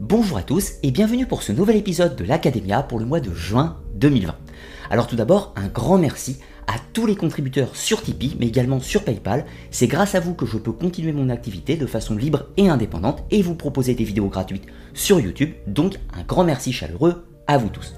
Bonjour à tous et bienvenue pour ce nouvel épisode de l'Academia pour le mois de juin 2020. Alors tout d'abord, un grand merci à tous les contributeurs sur Tipeee, mais également sur PayPal. C'est grâce à vous que je peux continuer mon activité de façon libre et indépendante et vous proposer des vidéos gratuites sur YouTube. Donc un grand merci chaleureux à vous tous.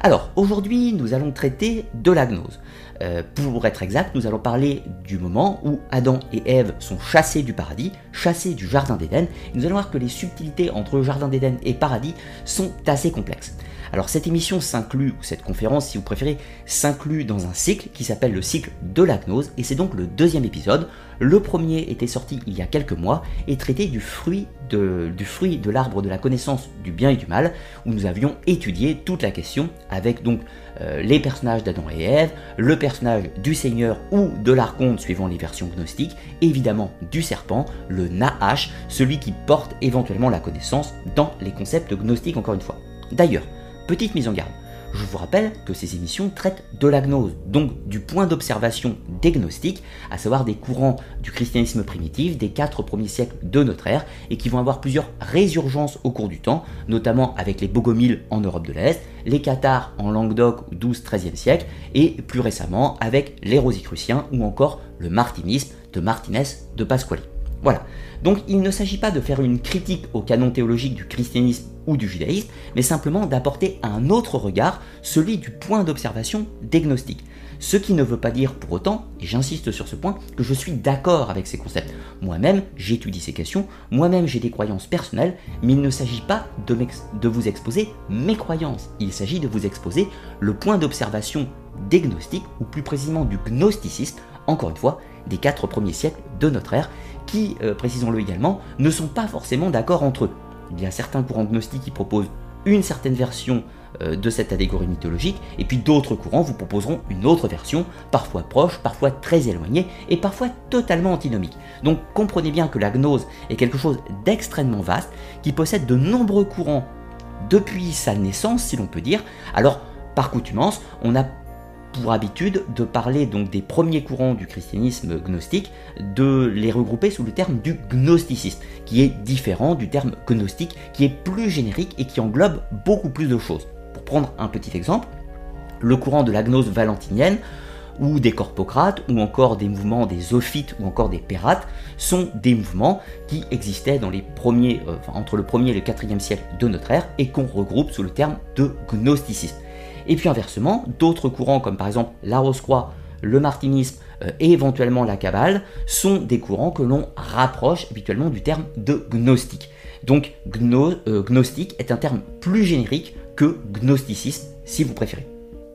Alors aujourd'hui, nous allons traiter de la gnose. Euh, pour être exact, nous allons parler du moment où Adam et Ève sont chassés du paradis, chassés du jardin d'Éden. Nous allons voir que les subtilités entre jardin d'Éden et paradis sont assez complexes. Alors cette émission s'inclut, ou cette conférence si vous préférez, s'inclut dans un cycle qui s'appelle le cycle de la gnose, et c'est donc le deuxième épisode. Le premier était sorti il y a quelques mois et traitait du fruit de l'arbre de la connaissance du bien et du mal, où nous avions étudié toute la question avec donc euh, les personnages d'Adam et Ève, le personnage du Seigneur ou de l'Archonte suivant les versions gnostiques, évidemment du serpent, le Nahash, celui qui porte éventuellement la connaissance dans les concepts gnostiques encore une fois. D'ailleurs, Petite mise en garde. Je vous rappelle que ces émissions traitent de la gnose, donc du point d'observation des gnostiques, à savoir des courants du christianisme primitif des quatre premiers siècles de notre ère, et qui vont avoir plusieurs résurgences au cours du temps, notamment avec les Bogomiles en Europe de l'Est, les Cathares en Languedoc au XII-XIIIe siècle, et plus récemment avec les Rosicruciens ou encore le martinisme de Martinez de Pasquali. Voilà. Donc il ne s'agit pas de faire une critique au canon théologique du christianisme ou du judaïsme, mais simplement d'apporter un autre regard, celui du point d'observation des. Ce qui ne veut pas dire pour autant, et j'insiste sur ce point, que je suis d'accord avec ces concepts. Moi-même, j'étudie ces questions, moi-même j'ai des croyances personnelles, mais il ne s'agit pas de, vous exposer mes croyances, il s'agit de vous exposer le point d'observation des ou plus précisément du gnosticisme, encore une fois, des quatre premiers siècles de notre ère, qui, euh, précisons-le également, ne sont pas forcément d'accord entre eux. Il y a certains courants gnostiques qui proposent une certaine version euh, de cette allégorie mythologique, et puis d'autres courants vous proposeront une autre version, parfois proche, parfois très éloignée, et parfois totalement antinomique. Donc comprenez bien que la gnose est quelque chose d'extrêmement vaste, qui possède de nombreux courants depuis sa naissance, si l'on peut dire. Alors, par coutumance, on a pour habitude de parler donc des premiers courants du christianisme gnostique, de les regrouper sous le terme du gnosticisme, qui est différent du terme gnostique, qui est plus générique et qui englobe beaucoup plus de choses. Pour prendre un petit exemple, le courant de la gnose valentinienne, ou des corpocrates, ou encore des mouvements des zophites, ou encore des pérates, sont des mouvements qui existaient euh, entre le 1er et le 4e siècle de notre ère, et qu'on regroupe sous le terme de gnosticisme. Et puis inversement, d'autres courants comme par exemple la Rose-Croix, le martinisme euh, et éventuellement la Kabbale sont des courants que l'on rapproche habituellement du terme de gnostique. Donc euh, gnostique est un terme plus générique que gnosticisme si vous préférez.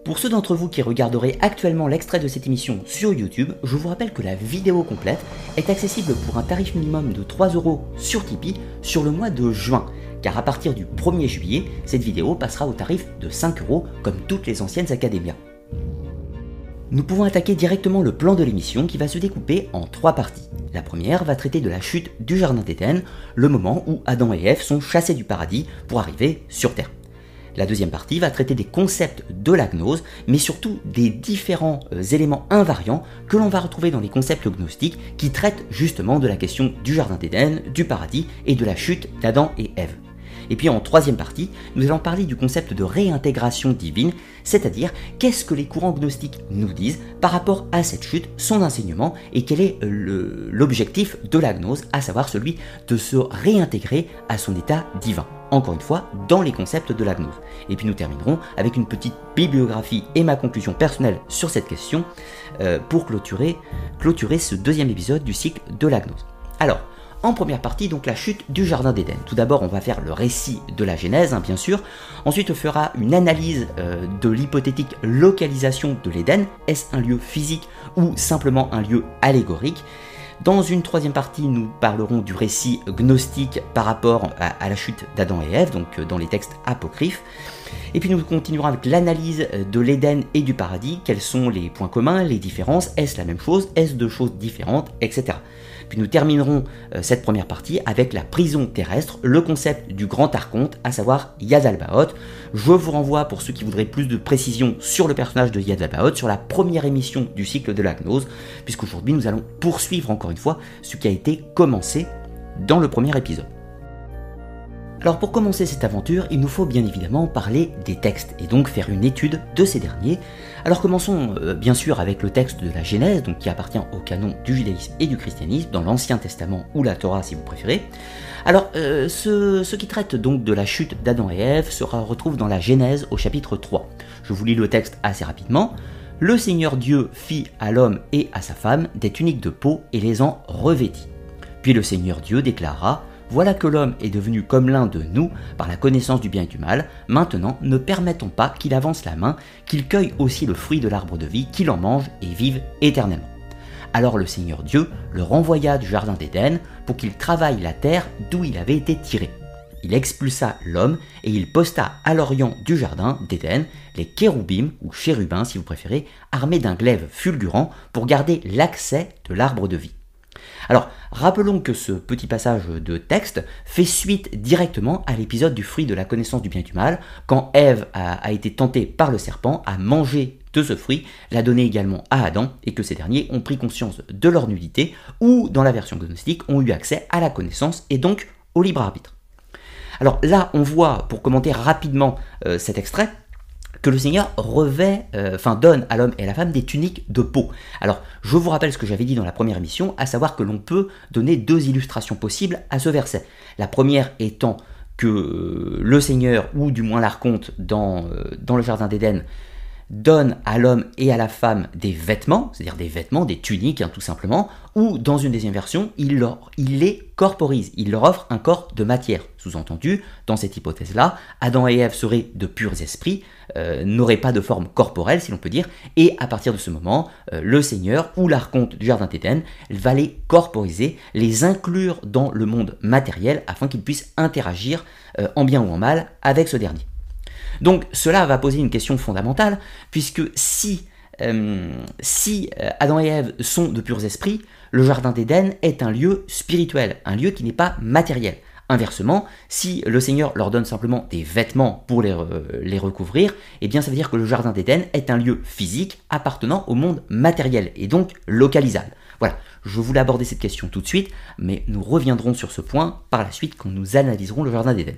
Pour ceux d'entre vous qui regarderaient actuellement l'extrait de cette émission sur YouTube, je vous rappelle que la vidéo complète est accessible pour un tarif minimum de 3 euros sur Tipeee sur le mois de juin car à partir du 1er juillet, cette vidéo passera au tarif de 5 euros comme toutes les anciennes académias. Nous pouvons attaquer directement le plan de l'émission qui va se découper en trois parties. La première va traiter de la chute du Jardin d'Éden, le moment où Adam et Ève sont chassés du paradis pour arriver sur Terre. La deuxième partie va traiter des concepts de la gnose, mais surtout des différents euh, éléments invariants que l'on va retrouver dans les concepts gnostiques qui traitent justement de la question du Jardin d'Éden, du paradis et de la chute d'Adam et Ève. Et puis en troisième partie, nous allons parler du concept de réintégration divine, c'est-à-dire qu'est-ce que les courants gnostiques nous disent par rapport à cette chute, son enseignement, et quel est l'objectif de la gnose, à savoir celui de se réintégrer à son état divin. Encore une fois, dans les concepts de la gnose. Et puis nous terminerons avec une petite bibliographie et ma conclusion personnelle sur cette question euh, pour clôturer, clôturer ce deuxième épisode du cycle de la gnose. Alors, en première partie, donc la chute du Jardin d'Éden. Tout d'abord, on va faire le récit de la Genèse, hein, bien sûr. Ensuite, on fera une analyse euh, de l'hypothétique localisation de l'Éden. Est-ce un lieu physique ou simplement un lieu allégorique? Dans une troisième partie, nous parlerons du récit gnostique par rapport à, la chute d'Adam et Ève, donc euh, dans les textes apocryphes. Et puis nous continuerons avec l'analyse euh, de l'Éden et du paradis. Quels sont les points communs, les différences? Est-ce la même chose? Est-ce deux choses différentes? Etc. Puis nous terminerons euh, cette première partie avec la prison terrestre, le concept du grand archonte, à savoir Yadalbaoth. Je vous renvoie pour ceux qui voudraient plus de précision sur le personnage de Yadalbaoth, sur la première émission du cycle de la gnose, puisqu'aujourd'hui nous allons poursuivre encore une fois ce qui a été commencé dans le premier épisode. Alors pour commencer cette aventure, il nous faut bien évidemment parler des textes et donc faire une étude de ces derniers. Alors commençons euh, bien sûr avec le texte de la Genèse, qui appartient au canon du judaïsme et du christianisme, dans l'Ancien Testament ou la Torah si vous préférez. Alors euh, ce, qui traite donc de la chute d'Adam et Ève sera retrouve dans la Genèse au chapitre 3. Je vous lis le texte assez rapidement. Le Seigneur Dieu fit à l'homme et à sa femme des tuniques de peau et les en revêtit. Puis le Seigneur Dieu déclara voilà que l'homme est devenu comme l'un de nous par la connaissance du bien et du mal. Maintenant, ne permettons pas qu'il avance la main, qu'il cueille aussi le fruit de l'arbre de vie, qu'il en mange et vive éternellement. Alors le Seigneur Dieu le renvoya du jardin d'Éden pour qu'il travaille la terre d'où il avait été tiré. Il expulsa l'homme et il posta à l'orient du jardin d'Éden les kéroubim ou chérubins si vous préférez, armés d'un glaive fulgurant pour garder l'accès de l'arbre de vie. Alors, rappelons que ce petit passage de texte fait suite directement à l'épisode du fruit de la connaissance du bien et du mal, quand Ève a, été tentée par le serpent à manger de ce fruit, l'a donné également à Adam, et que ces derniers ont pris conscience de leur nudité, ou dans la version gnostique, ont eu accès à la connaissance et donc au libre arbitre. Alors là, on voit, pour commenter rapidement euh, cet extrait, que le Seigneur revêt, euh, enfin donne à l'homme et à la femme des tuniques de peau. Alors, je vous rappelle ce que j'avais dit dans la première émission, à savoir que l'on peut donner deux illustrations possibles à ce verset. La première étant que euh, le Seigneur, ou du moins l'archonte dans, euh, dans le Jardin d'Éden, donne à l'homme et à la femme des vêtements, c'est-à-dire des vêtements, des tuniques hein, tout simplement, ou dans une deuxième version, il, les corporise, il leur offre un corps de matière. Sous-entendu, dans cette hypothèse-là, Adam et Ève seraient de purs esprits, euh, n'auraient pas de forme corporelle, si l'on peut dire, et à partir de ce moment, euh, le Seigneur ou l'archonte du Jardin d'Éden va les corporiser, les inclure dans le monde matériel afin qu'ils puissent interagir euh, en bien ou en mal avec ce dernier. Donc cela va poser une question fondamentale, puisque si, euh, euh, Adam et Ève sont de purs esprits, le Jardin d'Éden est un lieu spirituel, un lieu qui n'est pas matériel. Inversement, si le Seigneur leur donne simplement des vêtements pour les, les recouvrir, eh bien ça veut dire que le Jardin d'Éden est un lieu physique appartenant au monde matériel et donc localisable. Voilà, je voulais aborder cette question tout de suite, mais nous reviendrons sur ce point par la suite quand nous analyserons le Jardin d'Éden.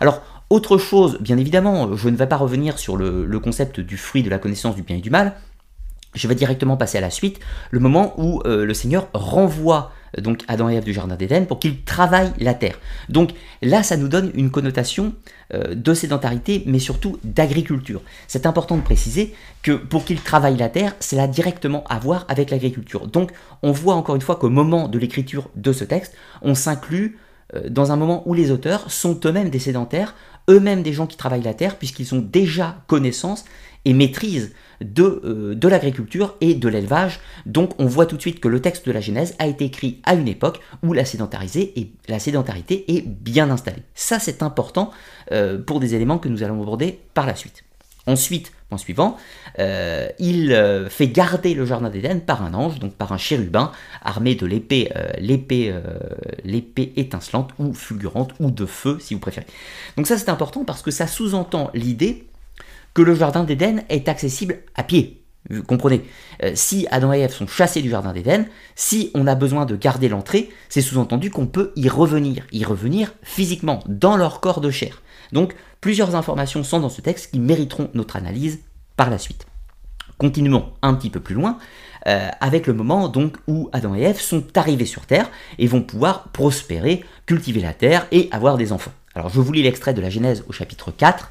Alors, autre chose, bien évidemment, je ne vais pas revenir sur le, concept du fruit de la connaissance du bien et du mal. Je vais directement passer à la suite, le moment où euh, le Seigneur renvoie euh, donc Adam et Ève du Jardin d'Éden pour qu'ils travaillent la terre. Donc là, ça nous donne une connotation euh, de sédentarité, mais surtout d'agriculture. C'est important de préciser que pour qu'ils travaillent la terre, cela a directement à voir avec l'agriculture. Donc on voit encore une fois qu'au moment de l'écriture de ce texte, on s'inclut dans un moment où les auteurs sont eux-mêmes des sédentaires, eux-mêmes des gens qui travaillent la terre, puisqu'ils ont déjà connaissance et maîtrise de, euh, de l'agriculture et de l'élevage. Donc on voit tout de suite que le texte de la Genèse a été écrit à une époque où la, sédentarité est bien installée. Ça c'est important euh, pour des éléments que nous allons aborder par la suite. Ensuite, point suivant, euh, il fait garder le jardin d'Éden par un ange, donc par un chérubin, armé de l'épée, l'épée, l'épée étincelante ou fulgurante ou de feu, si vous préférez. Donc ça c'est important parce que ça sous-entend l'idée que le jardin d'Éden est accessible à pied. Vous comprenez? Si Adam et Ève sont chassés du jardin d'Éden, si on a besoin de garder l'entrée, c'est sous-entendu qu'on peut y revenir, y revenir physiquement, dans leur corps de chair. Donc plusieurs informations sont dans ce texte qui mériteront notre analyse par la suite. Continuons un petit peu plus loin euh, avec le moment donc où Adam et Ève sont arrivés sur Terre et vont pouvoir prospérer, cultiver la terre et avoir des enfants. Alors je vous lis l'extrait de la Genèse au chapitre 4.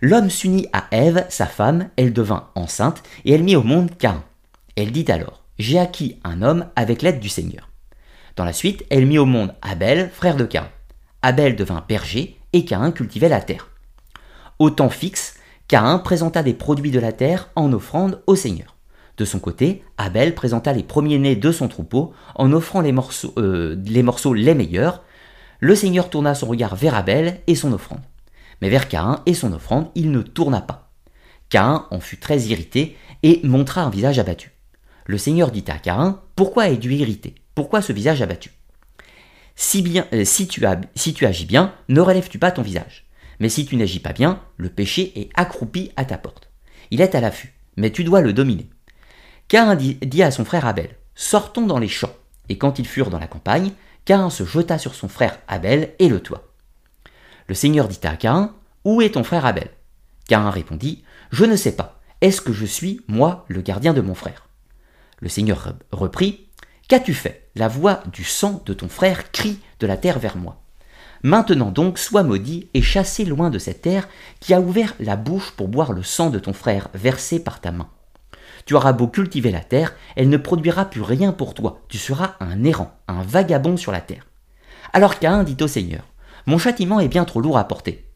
L'homme s'unit à Ève, sa femme, elle devint enceinte et elle mit au monde Cain. Elle dit alors J'ai acquis un homme avec l'aide du Seigneur. Dans la suite, elle mit au monde Abel, frère de Cain. Abel devint berger et Caïn cultivait la terre. Au temps fixe, Caïn présenta des produits de la terre en offrande au Seigneur. De son côté, Abel présenta les premiers-nés de son troupeau en offrant les morceaux, euh, les morceaux les meilleurs. Le Seigneur tourna son regard vers Abel et son offrande. Mais vers Caïn et son offrande, il ne tourna pas. Caïn en fut très irrité et montra un visage abattu. Le Seigneur dit à Caïn Pourquoi es-tu irrité? Pourquoi ce visage abattu? Euh, si, tu agis bien, ne relèves-tu pas ton visage Mais si tu n'agis pas bien, le péché est accroupi à ta porte. Il est à l'affût, mais tu dois le dominer. Cain dit, à son frère Abel Sortons dans les champs. Et quand ils furent dans la campagne, Cain se jeta sur son frère Abel et le tua. Le Seigneur dit à Caïn, Où est ton frère Abel? Caïn répondit, Je ne sais pas. Est-ce que je suis, moi, le gardien de mon frère? Le Seigneur reprit, Qu'as-tu fait? La voix du sang de ton frère crie de la terre vers moi. Maintenant donc, sois maudit et chassé loin de cette terre qui a ouvert la bouche pour boire le sang de ton frère versé par ta main. Tu auras beau cultiver la terre, elle ne produira plus rien pour toi. Tu seras un errant, un vagabond sur la terre. Alors Caïn dit au Seigneur, Mon châtiment est bien trop lourd à porter.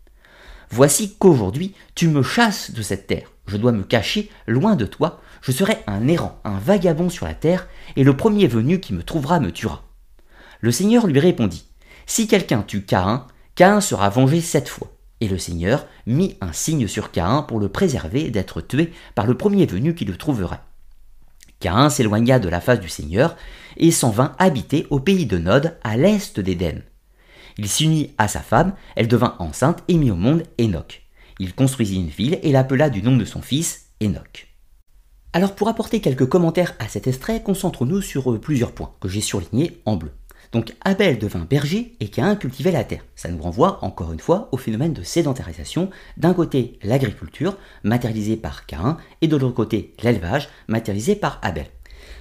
Voici qu'aujourd'hui tu me chasses de cette terre. Je dois me cacher loin de toi. Je serai un errant, un vagabond sur la terre, et le premier venu qui me trouvera me tuera. Le Seigneur lui répondit, si quelqu'un tue Caïn, Caïn sera vengé sept fois. Et le Seigneur mit un signe sur Caïn pour le préserver d'être tué par le premier venu qui le trouverait. Caïn s'éloigna de la face du Seigneur et s'en vint habiter au pays de Nod, à l'est d'Éden. Il s'unit à sa femme, elle devint enceinte et mit au monde Enoch. Il construisit une ville et l'appela du nom de son fils Enoch. Alors pour apporter quelques commentaires à cet extrait, concentrons-nous sur euh, plusieurs points que j'ai surlignés en bleu. Donc Abel devint berger et Caïn cultivait la terre. Ça nous renvoie encore une fois au phénomène de sédentarisation. D'un côté l'agriculture, matérialisée par Caïn, et de l'autre côté l'élevage, matérialisé par Abel.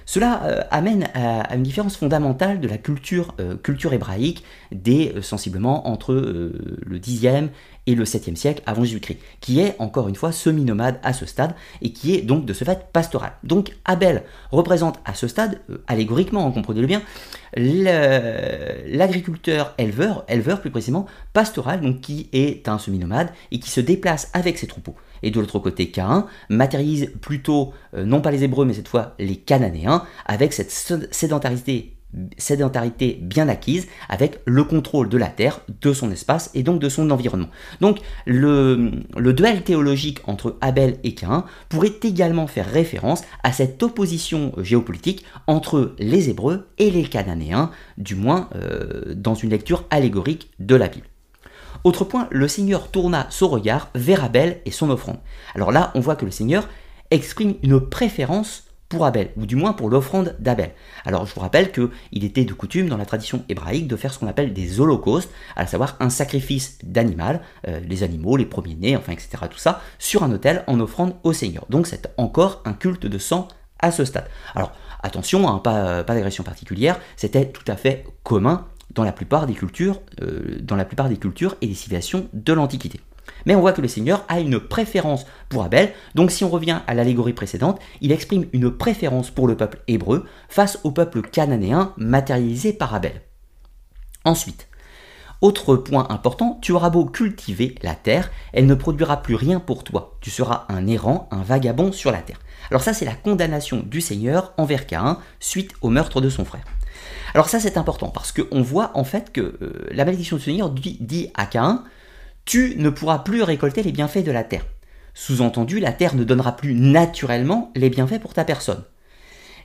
Cela euh, amène à, une différence fondamentale de la culture, euh, culture hébraïque euh, sensiblement entre le 10e et le 7e siècle avant Jésus-Christ, qui est encore une fois semi-nomade à ce stade et qui est donc de ce fait pastoral. Donc Abel représente à ce stade, allégoriquement, hein, comprenez-le bien, l'agriculteur éleveur, éleveur plus précisément, pastoral, donc qui est un semi-nomade et qui se déplace avec ses troupeaux et de l'autre côté Caïn matérialise plutôt, euh, non pas les Hébreux, mais cette fois les Cananéens, avec cette sédentarité sédentarité bien acquise avec le contrôle de la terre, de son espace et donc de son environnement. Donc le, duel théologique entre Abel et Caïn pourrait également faire référence à cette opposition géopolitique entre les Hébreux et les Cananéens, du moins euh, dans une lecture allégorique de la Bible. Autre point, le Seigneur tourna son regard vers Abel et son offrande. Alors là, on voit que le Seigneur exprime une préférence pour Abel, ou du moins pour l'offrande d'Abel. Alors je vous rappelle qu'il était de coutume dans la tradition hébraïque de faire ce qu'on appelle des holocaustes, à savoir un sacrifice d'animal, euh, les animaux, les premiers-nés, enfin etc. tout ça, sur un autel en offrande au Seigneur. Donc c'est encore un culte de sang à ce stade. Alors attention, hein, pas, pas d'agression particulière, c'était tout à fait commun dans la plupart des cultures, euh, dans la plupart des cultures et des civilisations de l'Antiquité. Mais on voit que le Seigneur a une préférence pour Abel, donc si on revient à l'allégorie précédente, il exprime une préférence pour le peuple hébreu face au peuple cananéen matérialisé par Abel. Ensuite, autre point important, tu auras beau cultiver la terre, elle ne produira plus rien pour toi. Tu seras un errant, un vagabond sur la terre. Alors ça, c'est la condamnation du Seigneur envers Caïn suite au meurtre de son frère. Alors ça c'est important parce qu'on voit en fait que euh, la malédiction du Seigneur dit, à Caïn, tu ne pourras plus récolter les bienfaits de la terre. Sous-entendu, la terre ne donnera plus naturellement les bienfaits pour ta personne.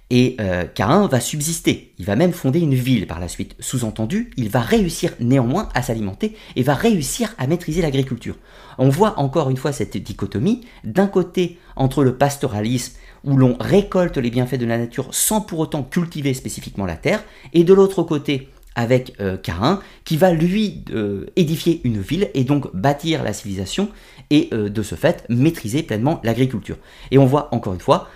Et euh, Caïn va subsister, il va même fonder une ville par la suite. Sous-entendu, il va réussir néanmoins à s'alimenter et va réussir à maîtriser l'agriculture. On voit encore une fois cette dichotomie, d'un côté entre le pastoralisme où l'on récolte les bienfaits de la nature sans pour autant cultiver spécifiquement la terre, et de l'autre côté avec euh, qui va lui euh, édifier une ville et donc bâtir la civilisation et euh, de ce fait maîtriser pleinement l'agriculture. Et on voit encore une fois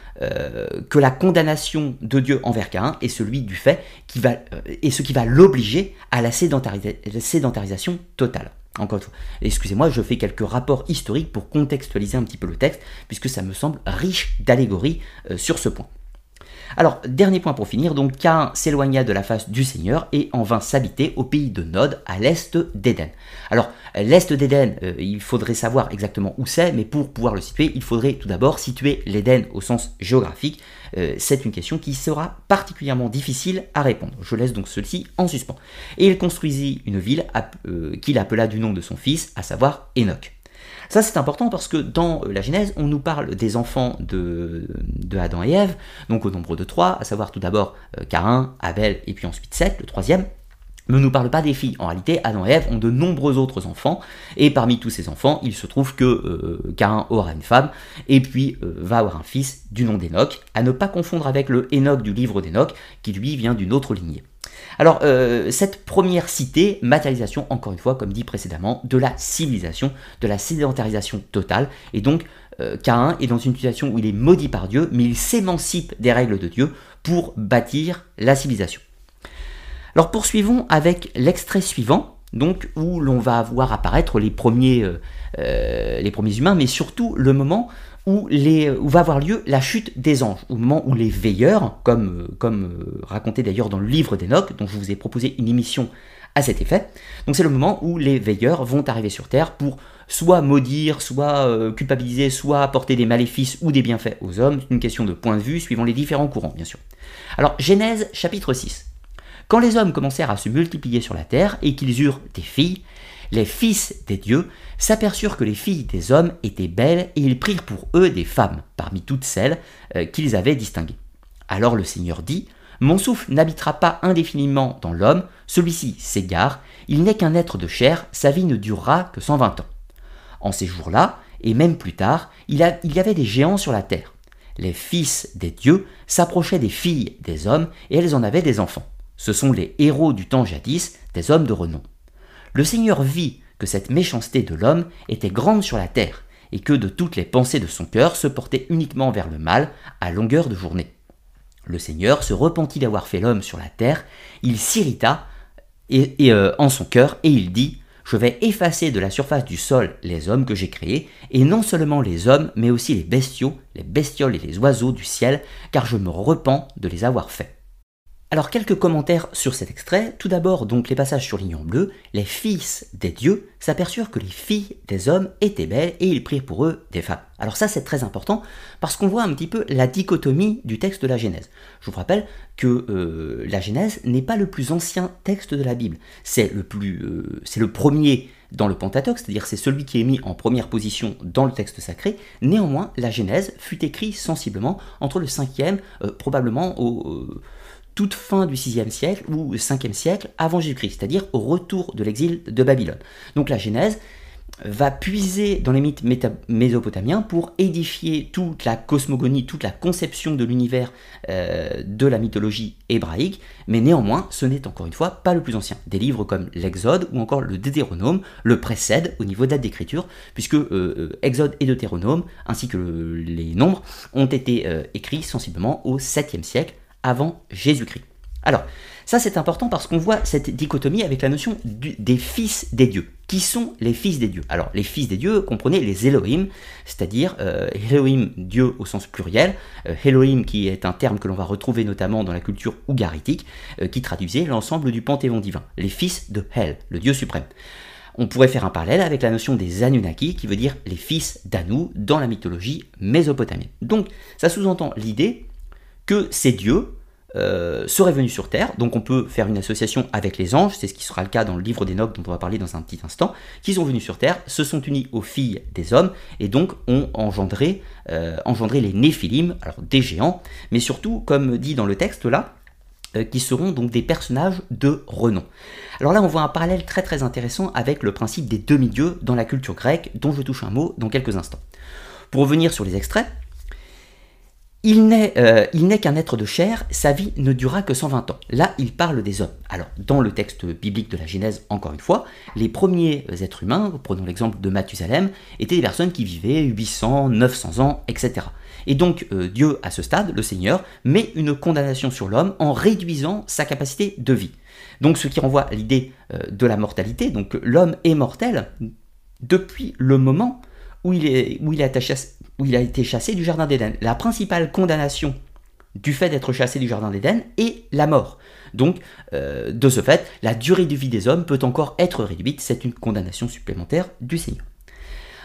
que la condamnation de Dieu envers Caïn est celui du fait qui va, et ce qui va l'obliger à la sédentarisation totale. Encore une fois, excusez-moi, je fais quelques rapports historiques pour contextualiser un petit peu le texte, puisque ça me semble riche d'allégories sur ce point. Alors, dernier point pour finir, donc Cain s'éloigna de la face du Seigneur et en vint s'habiter au pays de Nod, à l'est d'Éden. Alors, l'est d'Éden, euh, il faudrait savoir exactement où c'est, mais pour pouvoir le situer, il faudrait tout d'abord situer l'Éden au sens géographique. Euh, c'est une question qui sera particulièrement difficile à répondre. Je laisse donc ceci en suspens. Et il construisit une ville euh, qu'il appela du nom de son fils, à savoir Enoch. Ça, c'est important parce que dans euh, la Genèse, on nous parle des enfants de, Adam et Ève, donc au nombre de trois, à savoir tout d'abord euh, Caïn, Abel et puis ensuite Seth, le troisième. Ne nous parle pas des filles. En réalité, Adam et Ève ont de nombreux autres enfants, et parmi tous ces enfants, il se trouve que euh, Caïn aura une femme, et puis va avoir un fils du nom d'Enoch, à ne pas confondre avec le Enoch du livre d'Enoch, qui lui vient d'une autre lignée. Alors, euh, cette première cité, matérialisation, encore une fois, comme dit précédemment, de la civilisation, de la sédentarisation totale, et donc euh, Caïn est dans une situation où il est maudit par Dieu, mais il s'émancipe des règles de Dieu pour bâtir la civilisation. Alors poursuivons avec l'extrait suivant, donc où l'on va voir apparaître les premiers, euh, les premiers humains, mais surtout le moment où, va avoir lieu la chute des anges, au moment où les veilleurs, comme, comme euh, raconté d'ailleurs dans le livre d'Enoch, dont je vous ai proposé une émission à cet effet, donc c'est le moment où les veilleurs vont arriver sur Terre pour soit maudire, soit euh, culpabiliser, soit apporter des maléfices ou des bienfaits aux hommes, une question de point de vue suivant les différents courants bien sûr. Alors Genèse chapitre 6. Quand les hommes commencèrent à se multiplier sur la terre et qu'ils eurent des filles, les fils des dieux s'aperçurent que les filles des hommes étaient belles et ils prirent pour eux des femmes, parmi toutes celles euh, qu'ils avaient distinguées. Alors le Seigneur dit, Mon souffle n'habitera pas indéfiniment dans l'homme, celui-ci s'égare, il n'est qu'un être de chair, sa vie ne durera que 120 ans. En ces jours-là, et même plus tard, il, y avait des géants sur la terre. Les fils des dieux s'approchaient des filles des hommes et elles en avaient des enfants. Ce sont les héros du temps jadis, des hommes de renom. Le Seigneur vit que cette méchanceté de l'homme était grande sur la terre, et que de toutes les pensées de son cœur se portaient uniquement vers le mal à longueur de journée. Le Seigneur se repentit d'avoir fait l'homme sur la terre, il s'irrita et, euh, en son cœur, et il dit Je vais effacer de la surface du sol les hommes que j'ai créés, et non seulement les hommes, mais aussi les bestiaux, les bestioles et les oiseaux du ciel, car je me repens de les avoir faits. Alors quelques commentaires sur cet extrait. Tout d'abord donc les passages sur en bleu. Les fils des dieux s'aperçurent que les filles des hommes étaient belles et ils prirent pour eux des femmes. Alors ça c'est très important parce qu'on voit un petit peu la dichotomie du texte de la Genèse. Je vous rappelle que euh, la Genèse n'est pas le plus ancien texte de la Bible. C'est le plus, euh, c'est le premier dans le Pentateuque, c'est-à-dire c'est celui qui est mis en première position dans le texte sacré. Néanmoins, la Genèse fut écrite sensiblement entre le 5e, euh, probablement au toute fin du 6e siècle ou 5e siècle avant Jésus-Christ, c'est-à-dire au retour de l'exil de Babylone. Donc la Genèse va puiser dans les mythes mésopotamiens pour édifier toute la cosmogonie, toute la conception de l'univers euh, de la mythologie hébraïque, mais néanmoins, ce n'est encore une fois pas le plus ancien. Des livres comme l'Exode ou encore le Deutéronome le précèdent au niveau date d'écriture, puisque euh, euh, Exode et Deutéronome, ainsi que les nombres, ont été écrits sensiblement au 7e siècle avant Jésus-Christ. Alors, ça c'est important parce qu'on voit cette dichotomie avec la notion des fils des dieux. Qui sont les fils des dieux? Alors, les fils des dieux, comprenez les Elohim, c'est-à-dire euh, Elohim, Dieu au sens pluriel, euh, Elohim qui est un terme que l'on va retrouver notamment dans la culture ougaritique, euh, qui traduisait l'ensemble du panthéon divin, les fils de Hel, le Dieu suprême. On pourrait faire un parallèle avec la notion des Anunnaki, qui veut dire les fils d'Anu dans la mythologie mésopotamienne. Donc, ça sous-entend l'idée que ces dieux euh, seraient venus sur Terre, donc on peut faire une association avec les anges, c'est ce qui sera le cas dans le livre d'Enoch dont on va parler dans un petit instant, qui sont venus sur Terre, se sont unis aux filles des hommes, et donc ont engendré, euh, engendré les Néphilim, alors des géants, mais surtout, comme dit dans le texte là, euh, qui seront donc des personnages de renom. Alors là, on voit un parallèle très très intéressant avec le principe des demi-dieux dans la culture grecque, dont je touche un mot dans quelques instants. Pour revenir sur les extraits, il n'est qu'un être de chair, sa vie ne durera que 120 ans. Là, il parle des hommes. Alors, dans le texte biblique de la Genèse, encore une fois, les premiers êtres humains, prenons l'exemple de Mathusalem, étaient des personnes qui vivaient 800, 900 ans, etc. Et donc, euh, Dieu, à ce stade, le Seigneur, met une condamnation sur l'homme en réduisant sa capacité de vie. Donc, ce qui renvoie à l'idée euh, de la mortalité, donc l'homme est mortel depuis le moment où il, est, où il est attaché où il a été chassé du Jardin d'Éden. La principale condamnation du fait d'être chassé du Jardin d'Éden est la mort. Donc, euh, de ce fait, la durée de vie des hommes peut encore être réduite, c'est une condamnation supplémentaire du Seigneur.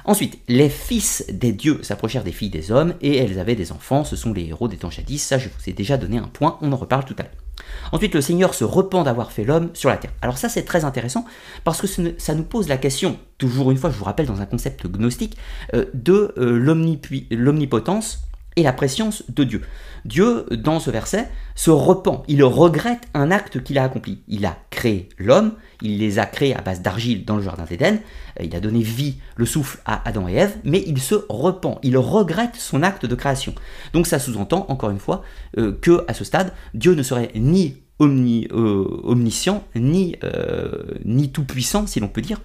Ensuite, les fils des dieux s'approchèrent des filles des hommes et elles avaient des enfants, ce sont les héros des temps jadis, ça je vous ai déjà donné un point, on en reparle tout à l'heure. Ensuite, le Seigneur se repent d'avoir fait l'homme sur la terre. Alors ça, c'est très intéressant parce que ça nous pose la question, toujours une fois, je vous rappelle, dans un concept gnostique, euh, de euh, l'omnipotence et la préscience de Dieu. Dieu, dans ce verset, se repent, il regrette un acte qu'il a accompli. Il a créé l'homme, il les a créés à base d'argile dans le jardin d'Éden, euh, il a donné vie, le souffle à Adam et Ève, mais il se repent, il regrette son acte de création. Donc ça sous-entend, encore une fois, euh, que à ce stade, Dieu ne serait ni omniscient, ni, ni tout-puissant, si l'on peut dire,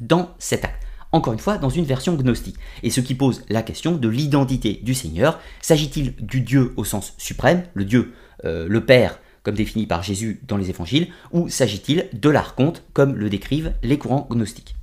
dans cet acte encore une fois dans une version gnostique, et ce qui pose la question de l'identité du Seigneur. S'agit-il du Dieu au sens suprême, le Dieu, euh, le Père, comme défini par Jésus dans les évangiles, ou s'agit-il de l'archonte, comme le décrivent les courants gnostiques?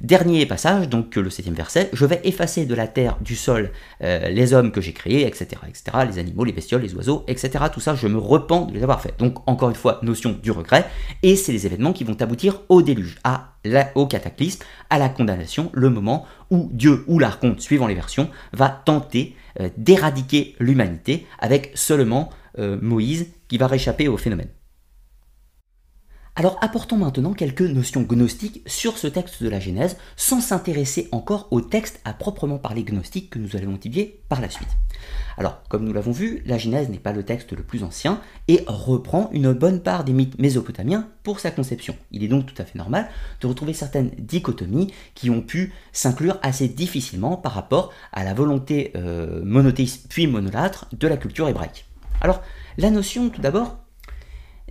Dernier passage, donc le septième verset, je vais effacer de la terre, du sol, euh, les hommes que j'ai créés, etc., etc., les animaux, les bestioles, les oiseaux, etc. Tout ça, je me repens de les avoir faits. Donc encore une fois, notion du regret, et c'est les événements qui vont aboutir au déluge, à la, au cataclysme, à la condamnation, le moment où Dieu ou l'archonte, suivant les versions, va tenter euh, d'éradiquer l'humanité avec seulement euh, Moïse qui va réchapper au phénomène. Alors apportons maintenant quelques notions gnostiques sur ce texte de la Genèse, sans s'intéresser encore au texte à proprement parler gnostique que nous allons étudier par la suite. Alors, comme nous l'avons vu, la Genèse n'est pas le texte le plus ancien et reprend une bonne part des mythes mésopotamiens pour sa conception. Il est donc tout à fait normal de retrouver certaines dichotomies qui ont pu s'inclure assez difficilement par rapport à la volonté euh, monothéiste puis monolâtre de la culture hébraïque. Alors, la notion tout d'abord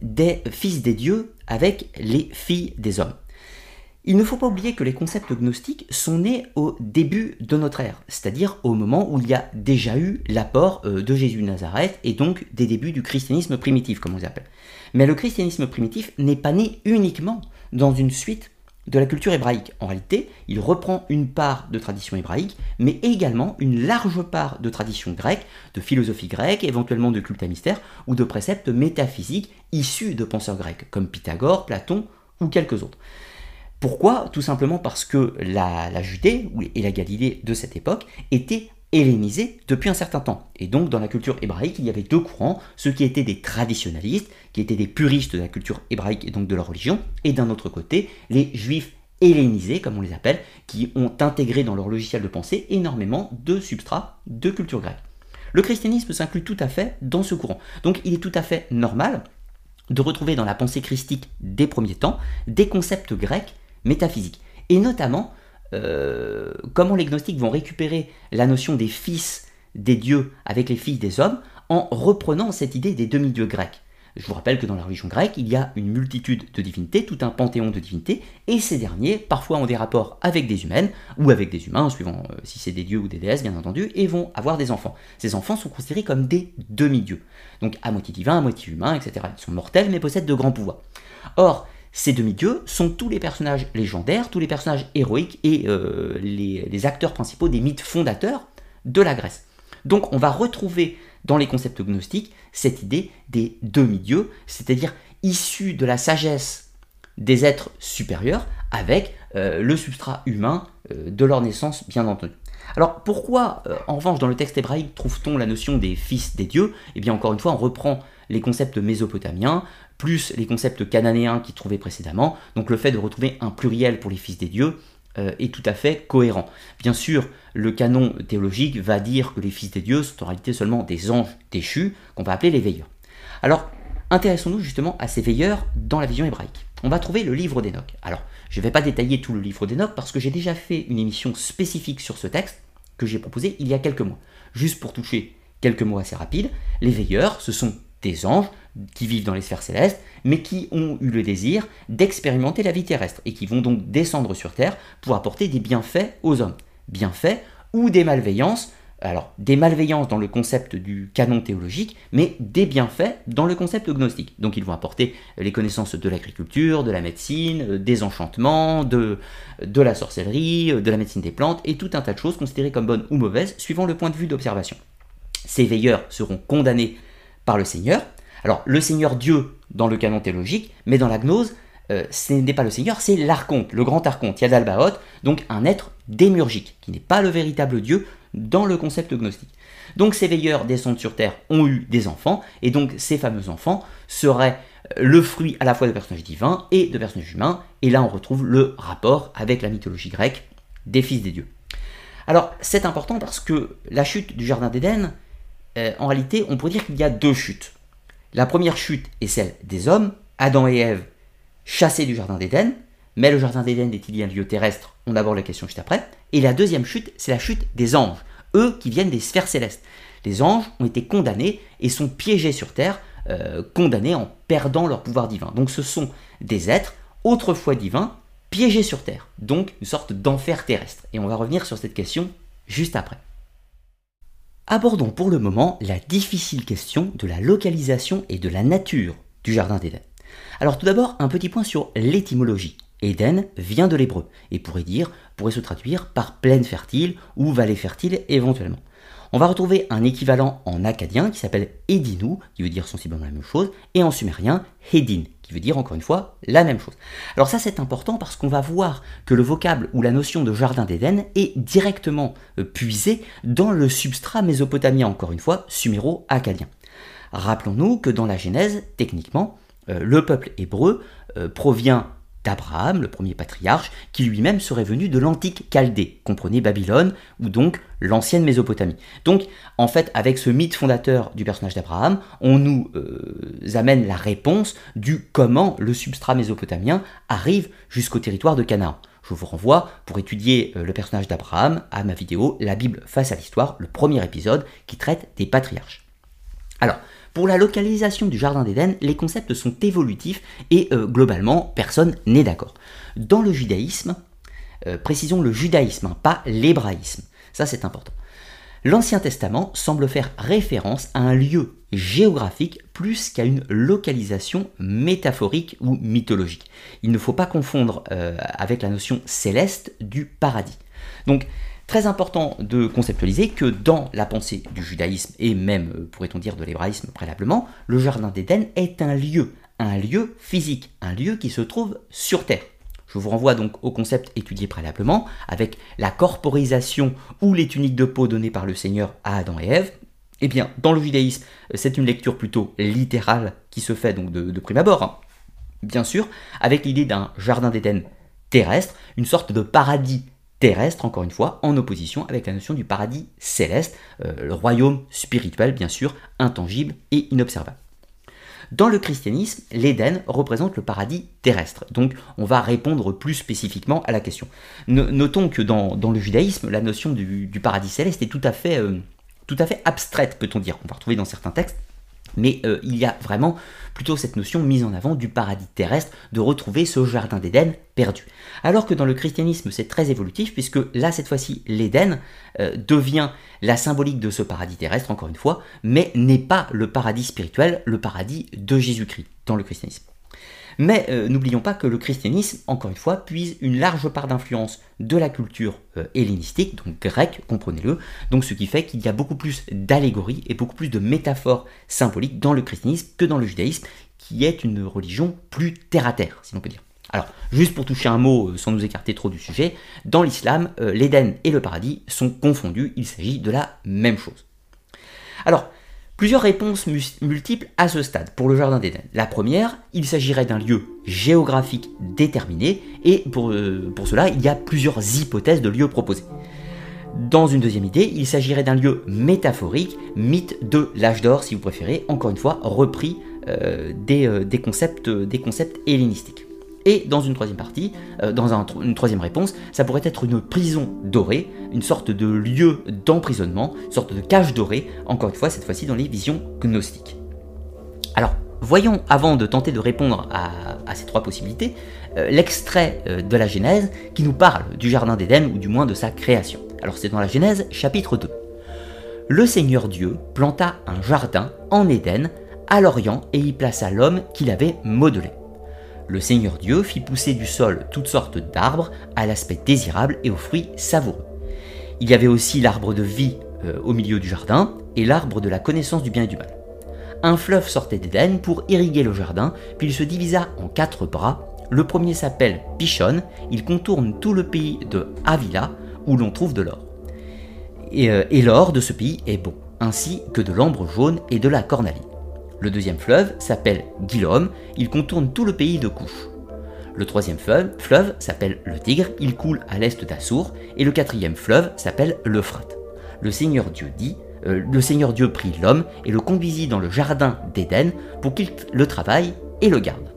des fils des dieux avec les filles des hommes. Il ne faut pas oublier que les concepts gnostiques sont nés au début de notre ère, c'est-à-dire au moment où il y a déjà eu l'apport euh, de Jésus de Nazareth et donc des débuts du christianisme primitif, comme on l'appelle. Mais le christianisme primitif n'est pas né uniquement dans une suite de la culture hébraïque. En réalité, il reprend une part de tradition hébraïque, mais également une large part de tradition grecque, de philosophie grecque, éventuellement de culte à mystère, ou de préceptes métaphysiques issus de penseurs grecs, comme Pythagore, Platon ou quelques autres. Pourquoi? Tout simplement parce que la, Judée et la Galilée de cette époque étaient hellénisé depuis un certain temps. Et donc dans la culture hébraïque, il y avait deux courants, ceux qui étaient des traditionalistes, qui étaient des puristes de la culture hébraïque et donc de leur religion, et d'un autre côté, les juifs hellénisés, comme on les appelle, qui ont intégré dans leur logiciel de pensée énormément de substrats de culture grecque. Le christianisme s'inclut tout à fait dans ce courant. Donc il est tout à fait normal de retrouver dans la pensée christique des premiers temps des concepts grecs métaphysiques. Et notamment euh, comment les gnostiques vont récupérer la notion des fils des dieux avec les filles des hommes en reprenant cette idée des demi-dieux grecs? Je vous rappelle que dans la religion grecque, il y a une multitude de divinités, tout un panthéon de divinités, et ces derniers, parfois ont des rapports avec des humaines, ou avec des humains, suivant euh, si c'est des dieux ou des déesses, bien entendu, et vont avoir des enfants. Ces enfants sont considérés comme des demi-dieux, donc à moitié divins, à moitié humains, etc. Ils sont mortels, mais possèdent de grands pouvoirs. Or, ces demi-dieux sont tous les personnages légendaires, tous les personnages héroïques et euh, les, acteurs principaux des mythes fondateurs de la Grèce. Donc on va retrouver dans les concepts gnostiques cette idée des demi-dieux, c'est-à-dire issus de la sagesse des êtres supérieurs avec euh, le substrat humain euh, de leur naissance, bien entendu. Alors pourquoi, en revanche, dans le texte hébraïque, trouve-t-on la notion des fils des dieux? Eh bien, encore une fois, on reprend les concepts mésopotamiens, plus les concepts cananéens qui trouvaient précédemment. Donc le fait de retrouver un pluriel pour les fils des dieux euh, est tout à fait cohérent. Bien sûr, le canon théologique va dire que les fils des dieux sont en réalité seulement des anges déchus, qu'on va appeler les veilleurs. Alors, intéressons-nous justement à ces veilleurs dans la vision hébraïque. On va trouver le livre d'Enoch. Alors, je ne vais pas détailler tout le livre d'Enoch parce que j'ai déjà fait une émission spécifique sur ce texte que j'ai proposé il y a quelques mois. Juste pour toucher quelques mots assez rapides, les veilleurs, ce sont des anges qui vivent dans les sphères célestes, mais qui ont eu le désir d'expérimenter la vie terrestre et qui vont donc descendre sur Terre pour apporter des bienfaits aux hommes. Bienfaits ou des malveillances, alors des malveillances dans le concept du canon théologique, mais des bienfaits dans le concept gnostique. Donc ils vont apporter les connaissances de l'agriculture, de la médecine, des enchantements, de, la sorcellerie, de la médecine des plantes, et tout un tas de choses considérées comme bonnes ou mauvaises suivant le point de vue d'observation. Ces veilleurs seront condamnés par le Seigneur. Alors, le Seigneur Dieu dans le canon théologique, mais dans la gnose, euh, ce n'est pas le Seigneur, c'est l'archonte, le grand archonte, Yadalbaoth, donc un être démurgique, qui n'est pas le véritable Dieu dans le concept gnostique. Donc ces veilleurs descendent sur terre ont eu des enfants, et donc ces fameux enfants seraient euh, le fruit à la fois de personnages divins et de personnages humains, et là on retrouve le rapport avec la mythologie grecque des fils des dieux. Alors c'est important parce que la chute du Jardin d'Éden, euh, en réalité, on pourrait dire qu'il y a deux chutes. La première chute est celle des hommes, Adam et Ève, chassés du Jardin d'Éden, mais le Jardin d'Éden est-il un lieu terrestre? On aborde la question juste après. Et la deuxième chute, c'est la chute des anges, eux qui viennent des sphères célestes. Les anges ont été condamnés et sont piégés sur Terre euh, condamnés en perdant leur pouvoir divin. Donc ce sont des êtres autrefois divins piégés sur Terre, donc une sorte d'enfer terrestre. Et on va revenir sur cette question juste après. Abordons pour le moment la difficile question de la localisation et de la nature du Jardin d'Éden. Alors tout d'abord, un petit point sur l'étymologie. Éden vient de l'hébreu et pourrait dire, pourrait se traduire par plaine fertile ou vallée fertile éventuellement. On va retrouver un équivalent en acadien qui s'appelle Edinu, qui veut dire sensiblement la même chose, et en sumérien Hedin, qui veut dire encore une fois la même chose. Alors ça c'est important parce qu'on va voir que le vocable ou la notion de jardin d'Éden est directement euh, puisé dans le substrat mésopotamien, encore une fois, suméro-acadien. Rappelons-nous que dans la Genèse, techniquement, euh, le peuple hébreu euh, provient d'Abraham, le premier patriarche, qui lui-même serait venu de l'antique Chaldée, comprenez Babylone, ou donc l'ancienne Mésopotamie. Donc, en fait, avec ce mythe fondateur du personnage d'Abraham, on nous euh, amène la réponse du comment le substrat mésopotamien arrive jusqu'au territoire de Canaan. Je vous renvoie pour étudier euh, le personnage d'Abraham à ma vidéo La Bible face à l'histoire, le premier épisode qui traite des patriarches. Alors, pour la localisation du Jardin d'Éden, les concepts sont évolutifs et euh, globalement, personne n'est d'accord. Dans le judaïsme, euh, précisons le judaïsme, hein, pas l'hébraïsme, ça c'est important. L'Ancien Testament semble faire référence à un lieu géographique plus qu'à une localisation métaphorique ou mythologique. Il ne faut pas confondre euh, avec la notion céleste du paradis. Donc Très important de conceptualiser que dans la pensée du judaïsme et même, euh, pourrait-on dire, de l'hébraïsme préalablement, le Jardin d'Éden est un lieu, un lieu physique, un lieu qui se trouve sur Terre. Je vous renvoie donc au concept étudié préalablement, avec la corporisation ou les tuniques de peau données par le Seigneur à Adam et Ève. Eh bien, dans le judaïsme, c'est une lecture plutôt littérale qui se fait donc de, prime abord, hein. bien sûr, avec l'idée d'un jardin d'Éden terrestre, une sorte de paradis terrestre, encore une fois, en opposition avec la notion du paradis céleste, euh, le royaume spirituel, bien sûr, intangible et inobservable. Dans le christianisme, l'Éden représente le paradis terrestre. Donc on va répondre plus spécifiquement à la question. notons que dans, le judaïsme, la notion du, paradis céleste est tout à fait, euh, tout à fait abstraite, peut-on dire. On va retrouver dans certains textes mais euh, il y a vraiment plutôt cette notion mise en avant du paradis terrestre, de retrouver ce jardin d'Éden perdu. Alors que dans le christianisme, c'est très évolutif, puisque là, cette fois-ci, l'Éden euh, devient la symbolique de ce paradis terrestre, encore une fois, mais n'est pas le paradis spirituel, le paradis de Jésus-Christ dans le christianisme. Mais euh, n'oublions pas que le christianisme, encore une fois, puise une large part d'influence de la culture euh, hellénistique, donc grecque, comprenez-le, donc ce qui fait qu'il y a beaucoup plus d'allégories et beaucoup plus de métaphores symboliques dans le christianisme que dans le judaïsme, qui est une religion plus terre-à-terre, si l'on peut dire. Alors, juste pour toucher un mot euh, sans nous écarter trop du sujet, dans l'islam, l'Éden et le paradis sont confondus, il s'agit de la même chose. Alors, Plusieurs réponses multiples à ce stade pour le Jardin d'Éden. La première, il s'agirait d'un lieu géographique déterminé, et pour, euh, pour cela, il y a plusieurs hypothèses de lieux proposés. Dans une deuxième idée, il s'agirait d'un lieu métaphorique, mythe de l'âge d'or si vous préférez, encore une fois repris euh, des, euh, des, concepts, des concepts hellénistiques. Et dans une troisième partie, euh, dans une troisième réponse, ça pourrait être une prison dorée, une sorte de lieu d'emprisonnement, une sorte de cage dorée, encore une fois, cette fois-ci dans les visions gnostiques. Alors, voyons, avant de tenter de répondre à, ces trois possibilités, euh, l'extrait euh, de la Genèse qui nous parle du Jardin d'Éden, ou du moins de sa création. Alors c'est dans la Genèse chapitre 2. Le Seigneur Dieu planta un jardin en Éden, à l'Orient, et y plaça l'homme qu'il avait modelé. Le Seigneur Dieu fit pousser du sol toutes sortes d'arbres à l'aspect désirable et aux fruits savoureux. Il y avait aussi l'arbre de vie euh, au milieu du jardin et l'arbre de la connaissance du bien et du mal. Un fleuve sortait d'Éden pour irriguer le jardin, puis il se divisa en quatre bras. Le premier s'appelle Pichon, il contourne tout le pays de Avila où l'on trouve de l'or. Et, euh, et l'or de ce pays est bon, ainsi que de l'ambre jaune et de la cornalie. Le deuxième fleuve s'appelle Guillaume, il contourne tout le pays de Couche. Le troisième fleuve, s'appelle le Tigre, il coule à l'est d'Assour, et le quatrième fleuve s'appelle l'Euphrate. Le Seigneur Dieu dit, euh, le Seigneur Dieu prit l'homme et le conduisit dans le jardin d'Éden pour qu'il le travaille et le garde.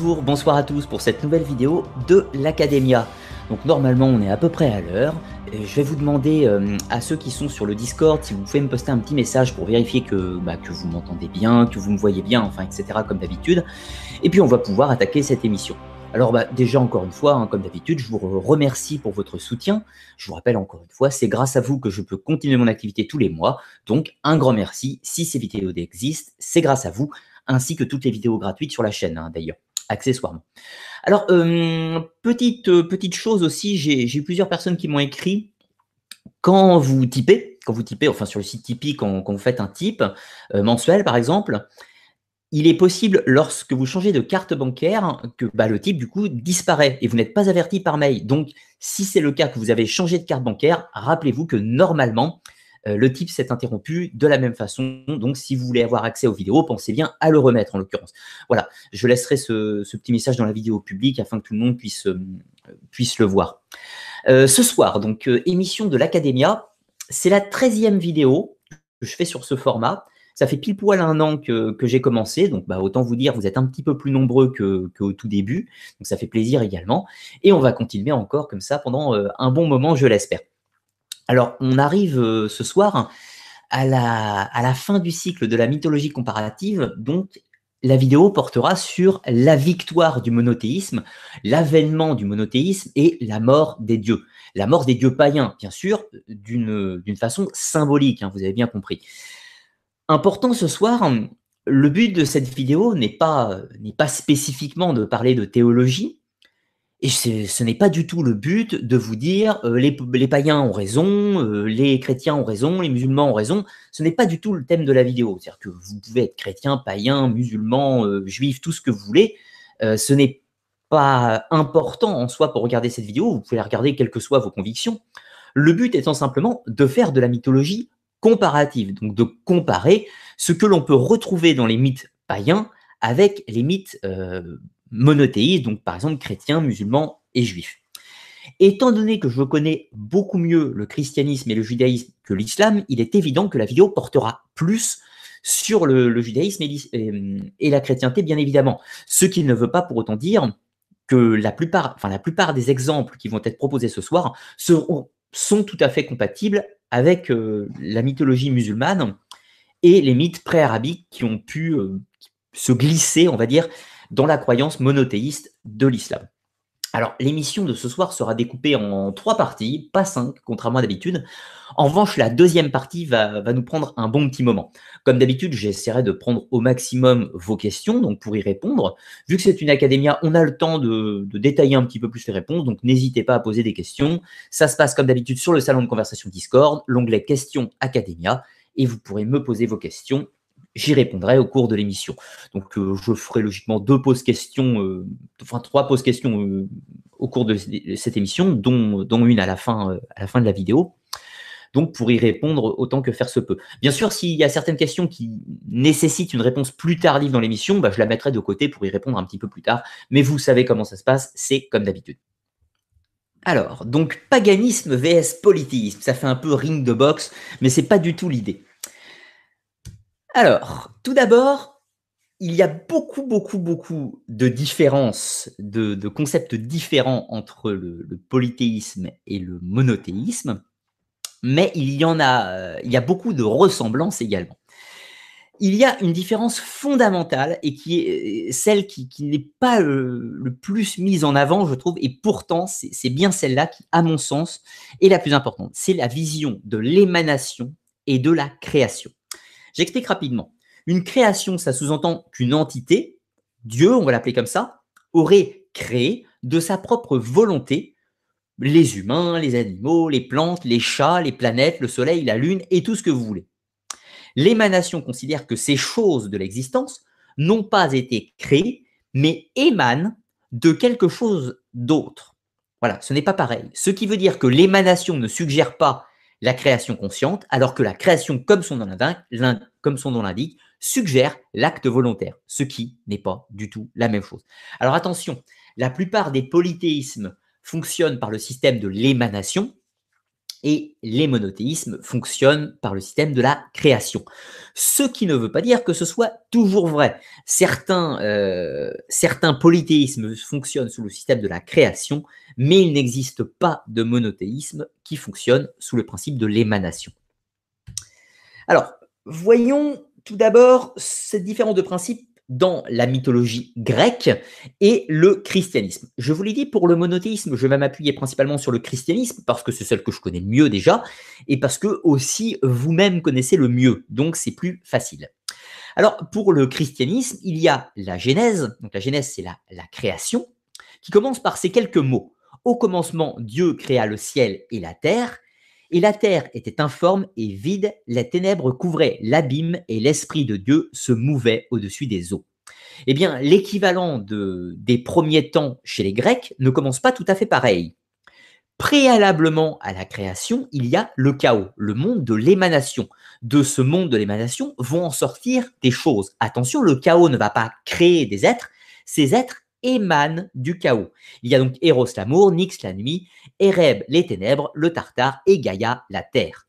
Bonjour, bonsoir à tous pour cette nouvelle vidéo de l'Academia. Donc normalement on est à peu près à l'heure. Je vais vous demander euh, à ceux qui sont sur le Discord si vous pouvez me poster un petit message pour vérifier que, bah, que vous m'entendez bien, que vous me voyez bien, enfin etc. comme d'habitude. Et puis on va pouvoir attaquer cette émission. Alors bah, déjà encore une fois, hein, comme d'habitude, je vous remercie pour votre soutien. Je vous rappelle encore une fois, c'est grâce à vous que je peux continuer mon activité tous les mois. Donc un grand merci. Si ces vidéos existent, c'est grâce à vous ainsi que toutes les vidéos gratuites sur la chaîne hein, d'ailleurs, accessoirement. Alors, euh, petite, euh, petite chose aussi, j'ai eu plusieurs personnes qui m'ont écrit, quand vous typez, quand vous typez, enfin sur le site Tipeee, quand, vous faites un type euh, mensuel par exemple, il est possible, lorsque vous changez de carte bancaire, que bah, le type, du coup, disparaît et vous n'êtes pas averti par mail. Donc, si c'est le cas que vous avez changé de carte bancaire, rappelez-vous que normalement, le type s'est interrompu de la même façon. Donc, si vous voulez avoir accès aux vidéos, pensez bien à le remettre en l'occurrence. Voilà, je laisserai ce, petit message dans la vidéo publique afin que tout le monde puisse, euh, le voir. Euh, ce soir, donc, émission de l'Academia, c'est la 13e vidéo que je fais sur ce format. Ça fait pile poil un an que, j'ai commencé, donc bah, autant vous dire, vous êtes un petit peu plus nombreux qu'au tout début, donc ça fait plaisir également. Et on va continuer encore comme ça pendant un bon moment, je l'espère. Alors, on arrive euh, ce soir à la, fin du cycle de la mythologie comparative, donc la vidéo portera sur la victoire du monothéisme, l'avènement du monothéisme et la mort des dieux. La mort des dieux païens, bien sûr, d'une façon symbolique, hein, vous avez bien compris. Important ce soir, le but de cette vidéo n'est pas, pas spécifiquement de parler de théologie, et ce n'est pas du tout le but de vous dire euh, les, païens ont raison, euh, les chrétiens ont raison, les musulmans ont raison. Ce n'est pas du tout le thème de la vidéo. C'est-à-dire que vous pouvez être chrétien, païen, musulman, euh, juif, tout ce que vous voulez. ce n'est pas important en soi pour regarder cette vidéo. Vous pouvez la regarder quelles que soient vos convictions. Le but étant simplement de faire de la mythologie comparative, donc de comparer ce que l'on peut retrouver dans les mythes païens avec les mythes monothéistes, donc par exemple chrétiens, musulmans et juifs. Étant donné que je connais beaucoup mieux le christianisme et le judaïsme que l'islam, il est évident que la vidéo portera plus sur le, judaïsme et, la chrétienté, bien évidemment. Ce qui ne veut pas pour autant dire que la plupart, enfin, la plupart des exemples qui vont être proposés ce soir sont tout à fait compatibles avec euh, la mythologie musulmane et les mythes pré-arabiques qui ont pu euh, se glisser, on va dire, dans la croyance monothéiste de l'islam. Alors, l'émission de ce soir sera découpée en trois parties, pas cinq, contrairement à d'habitude. En revanche, la deuxième partie va, nous prendre un bon petit moment. Comme d'habitude, j'essaierai de prendre au maximum vos questions, donc pour y répondre. Vu que c'est une académia, on a le temps de, de, détailler un petit peu plus les réponses, donc n'hésitez pas à poser des questions. Ça se passe comme d'habitude sur le salon de conversation Discord, l'onglet Questions Académia, et vous pourrez me poser vos questions J'y répondrai au cours de l'émission. Donc, euh, je ferai logiquement deux pauses questions, euh, enfin trois pauses questions euh, au cours de cette émission, dont, une à la, fin, à la fin de la vidéo. Donc, pour y répondre autant que faire se peut. Bien sûr, s'il y a certaines questions qui nécessitent une réponse plus tardive dans l'émission, bah, je la mettrai de côté pour y répondre un petit peu plus tard. Mais vous savez comment ça se passe, c'est comme d'habitude. Alors, donc paganisme vs politisme, ça fait un peu ring de boxe, mais c'est pas du tout l'idée. Alors, tout d'abord, il y a beaucoup, beaucoup, beaucoup de différences, de, concepts différents entre le, polythéisme et le monothéisme, mais il y en a, euh, il y a beaucoup de ressemblances également. Il y a une différence fondamentale et qui est euh, celle qui, n'est pas le, le, plus mise en avant, je trouve, et pourtant c'est bien celle-là qui, à mon sens, est la plus importante. C'est la vision de l'émanation et de la création. J'explique rapidement. Une création, ça sous-entend qu'une entité, Dieu, on va l'appeler comme ça, aurait créé de sa propre volonté les humains, les animaux, les plantes, les chats, les planètes, le soleil, la lune et tout ce que vous voulez. L'émanation considère que ces choses de l'existence n'ont pas été créées, mais émanent de quelque chose d'autre. Voilà, ce n'est pas pareil. Ce qui veut dire que l'émanation ne suggère pas la création consciente, alors que la création, comme son nom l'indique, suggère l'acte volontaire, ce qui n'est pas du tout la même chose. Alors attention, la plupart des polythéismes fonctionnent par le système de l'émanation, et les monothéismes fonctionnent par le système de la création. Ce qui ne veut pas dire que ce soit toujours vrai. Certains, euh, certains polythéismes fonctionnent sous le système de la création, mais il n'existe pas de monothéisme qui fonctionne sous le principe de l'émanation. Alors, voyons tout d'abord cette différence de principe dans la mythologie grecque et le christianisme. Je vous l'ai dit, pour le monothéisme, je vais m'appuyer principalement sur le christianisme parce que c'est celle que je connais le mieux déjà et parce que aussi vous-même connaissez le mieux, donc c'est plus facile. Alors pour le christianisme, il y a la Genèse, donc la Genèse c'est la, la création, qui commence par ces quelques mots. Au commencement, Dieu créa le ciel et la terre, et la terre était informe et vide, les ténèbres couvraient l'abîme et l'Esprit de Dieu se mouvait au-dessus des eaux. Eh bien, l'équivalent de, des premiers temps chez les Grecs ne commence pas tout à fait pareil. Préalablement à la création, il y a le chaos, le monde de l'émanation. De ce monde de l'émanation vont en sortir des choses. Attention, le chaos ne va pas créer des êtres, ces êtres émane du chaos. Il y a donc Eros l'amour, Nyx la nuit, Ereb les ténèbres, le Tartare et Gaïa la terre.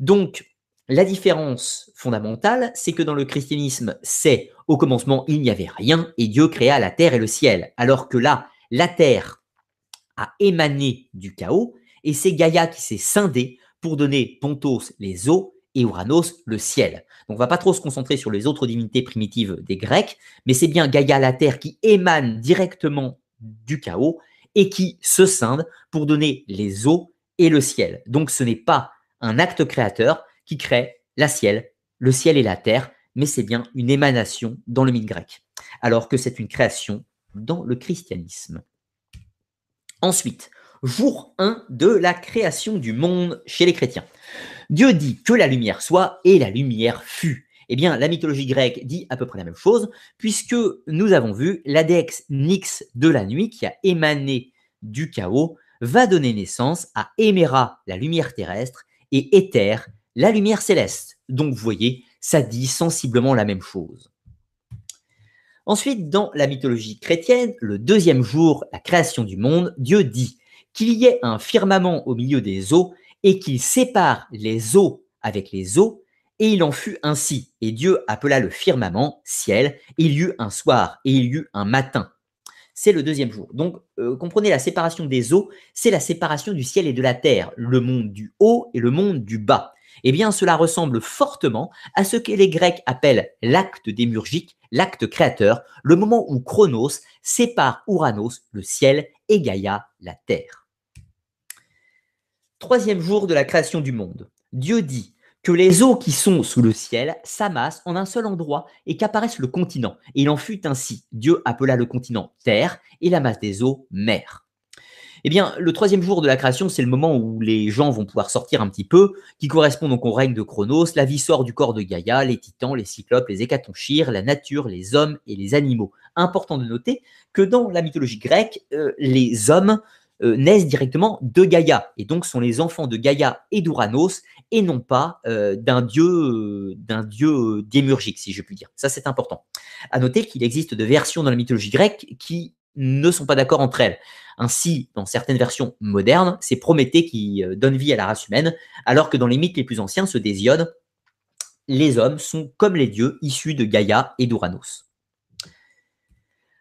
Donc, la différence fondamentale, c'est que dans le christianisme, c'est au commencement, il n'y avait rien et Dieu créa la terre et le ciel. Alors que là, la terre a émané du chaos et c'est Gaïa qui s'est scindée pour donner Pontos les eaux et Uranos le ciel. Donc on va pas trop se concentrer sur les autres divinités primitives des Grecs, mais c'est bien Gaïa la terre qui émane directement du chaos et qui se scinde pour donner les eaux et le ciel. Donc ce n'est pas un acte créateur qui crée la ciel, le ciel et la terre, mais c'est bien une émanation dans le mythe grec, alors que c'est une création dans le christianisme. Ensuite, jour 1 de la création du monde chez les chrétiens. Dieu dit que la lumière soit et la lumière fut. Eh bien, la mythologie grecque dit à peu près la même chose, puisque nous avons vu l'Adex Nyx de la nuit qui a émané du chaos va donner naissance à Éméra, la lumière terrestre, et Éther, la lumière céleste. Donc, vous voyez, ça dit sensiblement la même chose. Ensuite, dans la mythologie chrétienne, le deuxième jour, la création du monde, Dieu dit qu'il y ait un firmament au milieu des eaux et qu'il sépare les eaux avec les eaux, et il en fut ainsi. Et Dieu appela le firmament ciel, et il y eut un soir, et il y eut un matin. C'est le deuxième jour. Donc, euh, comprenez, la séparation des eaux, c'est la séparation du ciel et de la terre, le monde du haut et le monde du bas. Eh bien, cela ressemble fortement à ce que les Grecs appellent l'acte démurgique, l'acte créateur, le moment où Chronos sépare Uranos, le ciel, et Gaïa, la terre. Troisième jour de la création du monde. Dieu dit que les eaux qui sont sous le ciel s'amassent en un seul endroit et qu'apparaisse le continent. Et il en fut ainsi. Dieu appela le continent terre et la masse des eaux mer. Eh bien, le troisième jour de la création, c'est le moment où les gens vont pouvoir sortir un petit peu, qui correspond donc au règne de Chronos. La vie sort du corps de Gaïa, les titans, les cyclopes, les hécatonchires, la nature, les hommes et les animaux. Important de noter que dans la mythologie grecque, euh, les hommes euh, naissent directement de Gaïa, et donc sont les enfants de Gaïa et d'Uranos, et non pas euh, d'un dieu, euh, d'un dieu démurgique, si je puis dire. Ça, c'est important. À noter qu'il existe de versions dans la mythologie grecque qui ne sont pas d'accord entre elles. Ainsi, dans certaines versions modernes, c'est Prométhée qui donne vie à la race humaine, alors que dans les mythes les plus anciens, ceux d'Hésiode, les hommes sont comme les dieux issus de Gaïa et d'Uranos.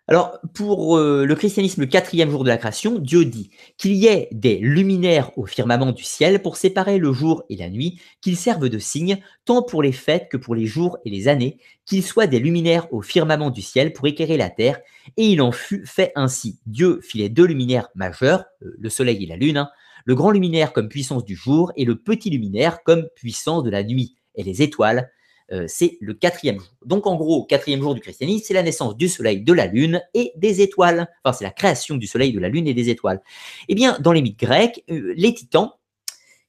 Alors, pour euh, le christianisme, le quatrième jour de la création, Dieu dit qu'il y ait des luminaires au firmament du ciel pour séparer le jour et la nuit, qu'ils servent de signe tant pour les fêtes que pour les jours et les années, qu'ils soient des luminaires au firmament du ciel pour éclairer la terre, et il en fut fait ainsi. Dieu fit les deux luminaires majeurs, euh, le soleil et la lune, hein, le grand luminaire comme puissance du jour et le petit luminaire comme puissance de la nuit, et les étoiles, euh, c'est le quatrième jour. Donc en gros, quatrième jour du christianisme, c'est la naissance du soleil, de la lune et des étoiles. Enfin, c'est la création du soleil, de la lune et des étoiles. Eh bien, dans les mythes grecs, euh, les titans,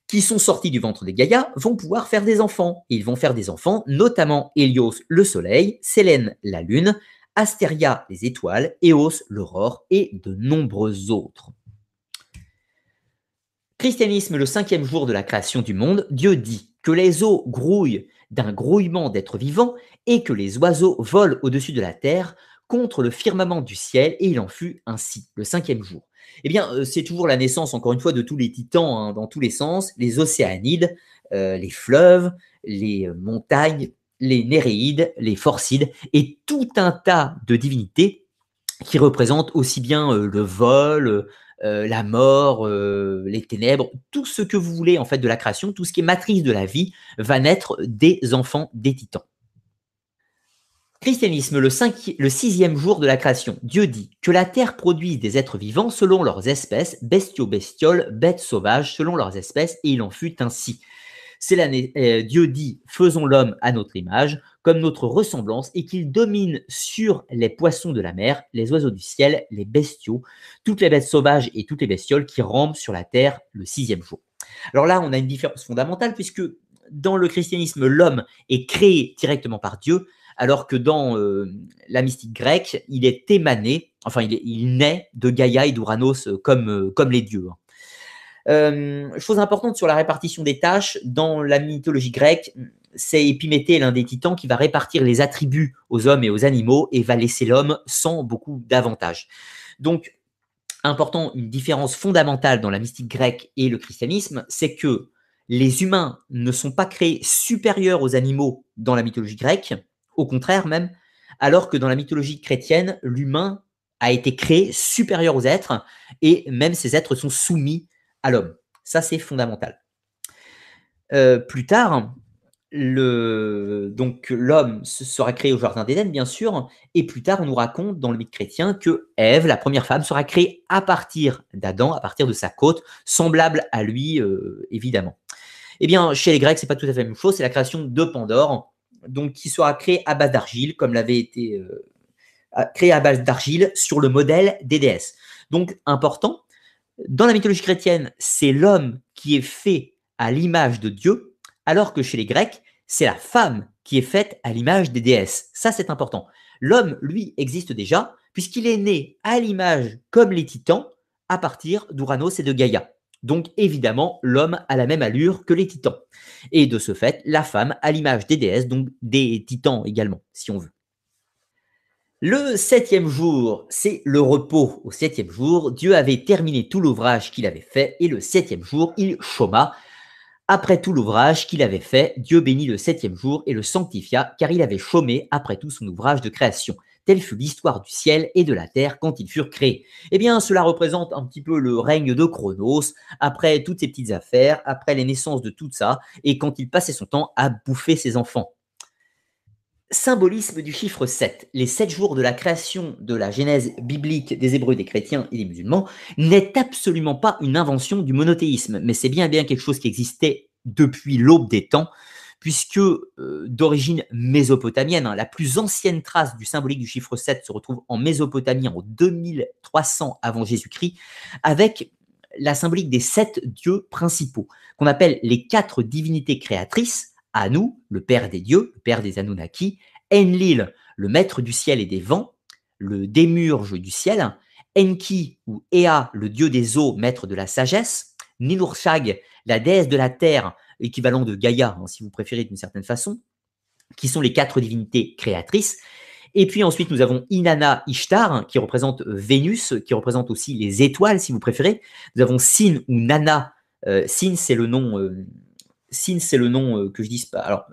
qui sont sortis du ventre des Gaïa, vont pouvoir faire des enfants. ils vont faire des enfants, notamment Hélios, le soleil, Sélène, la lune, Astéria, les étoiles, Éos, l'aurore et de nombreux autres. Christianisme, le cinquième jour de la création du monde, Dieu dit que les eaux grouillent d'un grouillement d'êtres vivants et que les oiseaux volent au-dessus de la terre contre le firmament du ciel, et il en fut ainsi, le cinquième jour. Eh bien, euh, c'est toujours la naissance, encore une fois, de tous les titans hein, dans tous les sens, les océanides, euh, les fleuves, les montagnes, les néréides, les forcides, et tout un tas de divinités qui représentent aussi bien le vol, la mort, les ténèbres, tout ce que vous voulez en fait de la création, tout ce qui est matrice de la vie, va naître des enfants des titans. Christianisme, le, le sixième jour de la création. Dieu dit que la terre produise des êtres vivants selon leurs espèces, bestiaux, bestioles, bêtes sauvages selon leurs espèces, et il en fut ainsi. Euh, Dieu dit faisons l'homme à notre image, comme notre ressemblance, et qu'il domine sur les poissons de la mer, les oiseaux du ciel, les bestiaux, toutes les bêtes sauvages et toutes les bestioles qui rampent sur la terre le sixième jour. Alors là, on a une différence fondamentale puisque dans le christianisme, l'homme est créé directement par Dieu, alors que dans euh, la mystique grecque, il est émané, enfin il, naît de Gaïa et d'Uranos comme, euh, comme les dieux. Hein. Chose importante sur la répartition des tâches, dans la mythologie grecque, c'est Épiméthée, l'un des titans, qui va répartir les attributs aux hommes et aux animaux et va laisser l'homme sans beaucoup d'avantages. Donc, important, une différence fondamentale dans la mystique grecque et le christianisme, c'est que les humains ne sont pas créés supérieurs aux animaux dans la mythologie grecque, au contraire même, alors que dans la mythologie chrétienne, l'humain a été créé supérieur aux êtres, et même ces êtres sont soumis l'homme. Ça, c'est fondamental. Euh, plus tard, le, donc l'homme sera créé au jardin d'Éden, bien sûr, et plus tard, on nous raconte dans le mythe chrétien que Ève, la première femme, sera créée à partir d'Adam, à partir de sa côte, semblable à lui, euh, évidemment. Eh bien, chez les Grecs, c'est pas tout à fait la même chose, c'est la création de Pandore, donc qui sera créé à base d'argile, comme l'avait été euh, créé à base d'argile sur le modèle des déesses. Donc important, dans la mythologie chrétienne, c'est l'homme qui est fait à l'image de Dieu, alors que chez les Grecs, c'est la femme qui est faite à l'image des déesses. Ça, c'est important. L'homme, lui, existe déjà, puisqu'il est né à l'image comme les titans, à partir d'Uranos et de Gaïa. Donc évidemment, l'homme a la même allure que les titans. Et de ce fait, la femme a l'image des déesses, donc des titans également, si on veut. Le septième jour, c'est le repos. Au septième jour, Dieu avait terminé tout l'ouvrage qu'il avait fait, et le septième jour, il chôma. Après tout l'ouvrage qu'il avait fait, Dieu bénit le septième jour et le sanctifia, car il avait chômé après tout son ouvrage de création. Telle fut l'histoire du ciel et de la terre quand ils furent créés. Eh bien, cela représente un petit peu le règne de Chronos, après toutes ces petites affaires, après les naissances de tout ça, et quand il passait son temps à bouffer ses enfants. Symbolisme du chiffre 7. Les sept jours de la création de la genèse biblique des Hébreux, des chrétiens et des musulmans n'est absolument pas une invention du monothéisme, mais c'est bien bien quelque chose qui existait depuis l'aube des temps, puisque euh, d'origine mésopotamienne, hein, la plus ancienne trace du symbolique du chiffre 7 se retrouve en Mésopotamie en 2300 avant Jésus-Christ, avec la symbolique des sept dieux principaux, qu'on appelle les quatre divinités créatrices, Anu, le père des dieux, le père des Anunnaki, Enlil, le maître du ciel et des vents, le démurge du ciel, Enki ou Ea, le dieu des eaux, maître de la sagesse, Ninurshag, la déesse de la terre, équivalent de Gaïa, hein, si vous préférez d'une certaine façon, qui sont les quatre divinités créatrices. Et puis ensuite, nous avons Inanna Ishtar, hein, qui représente Vénus, qui représente aussi les étoiles, si vous préférez. Nous avons Sin ou Nana. Euh, Sin, c'est le nom. Euh, Sin, c'est le nom que je dis. Alors,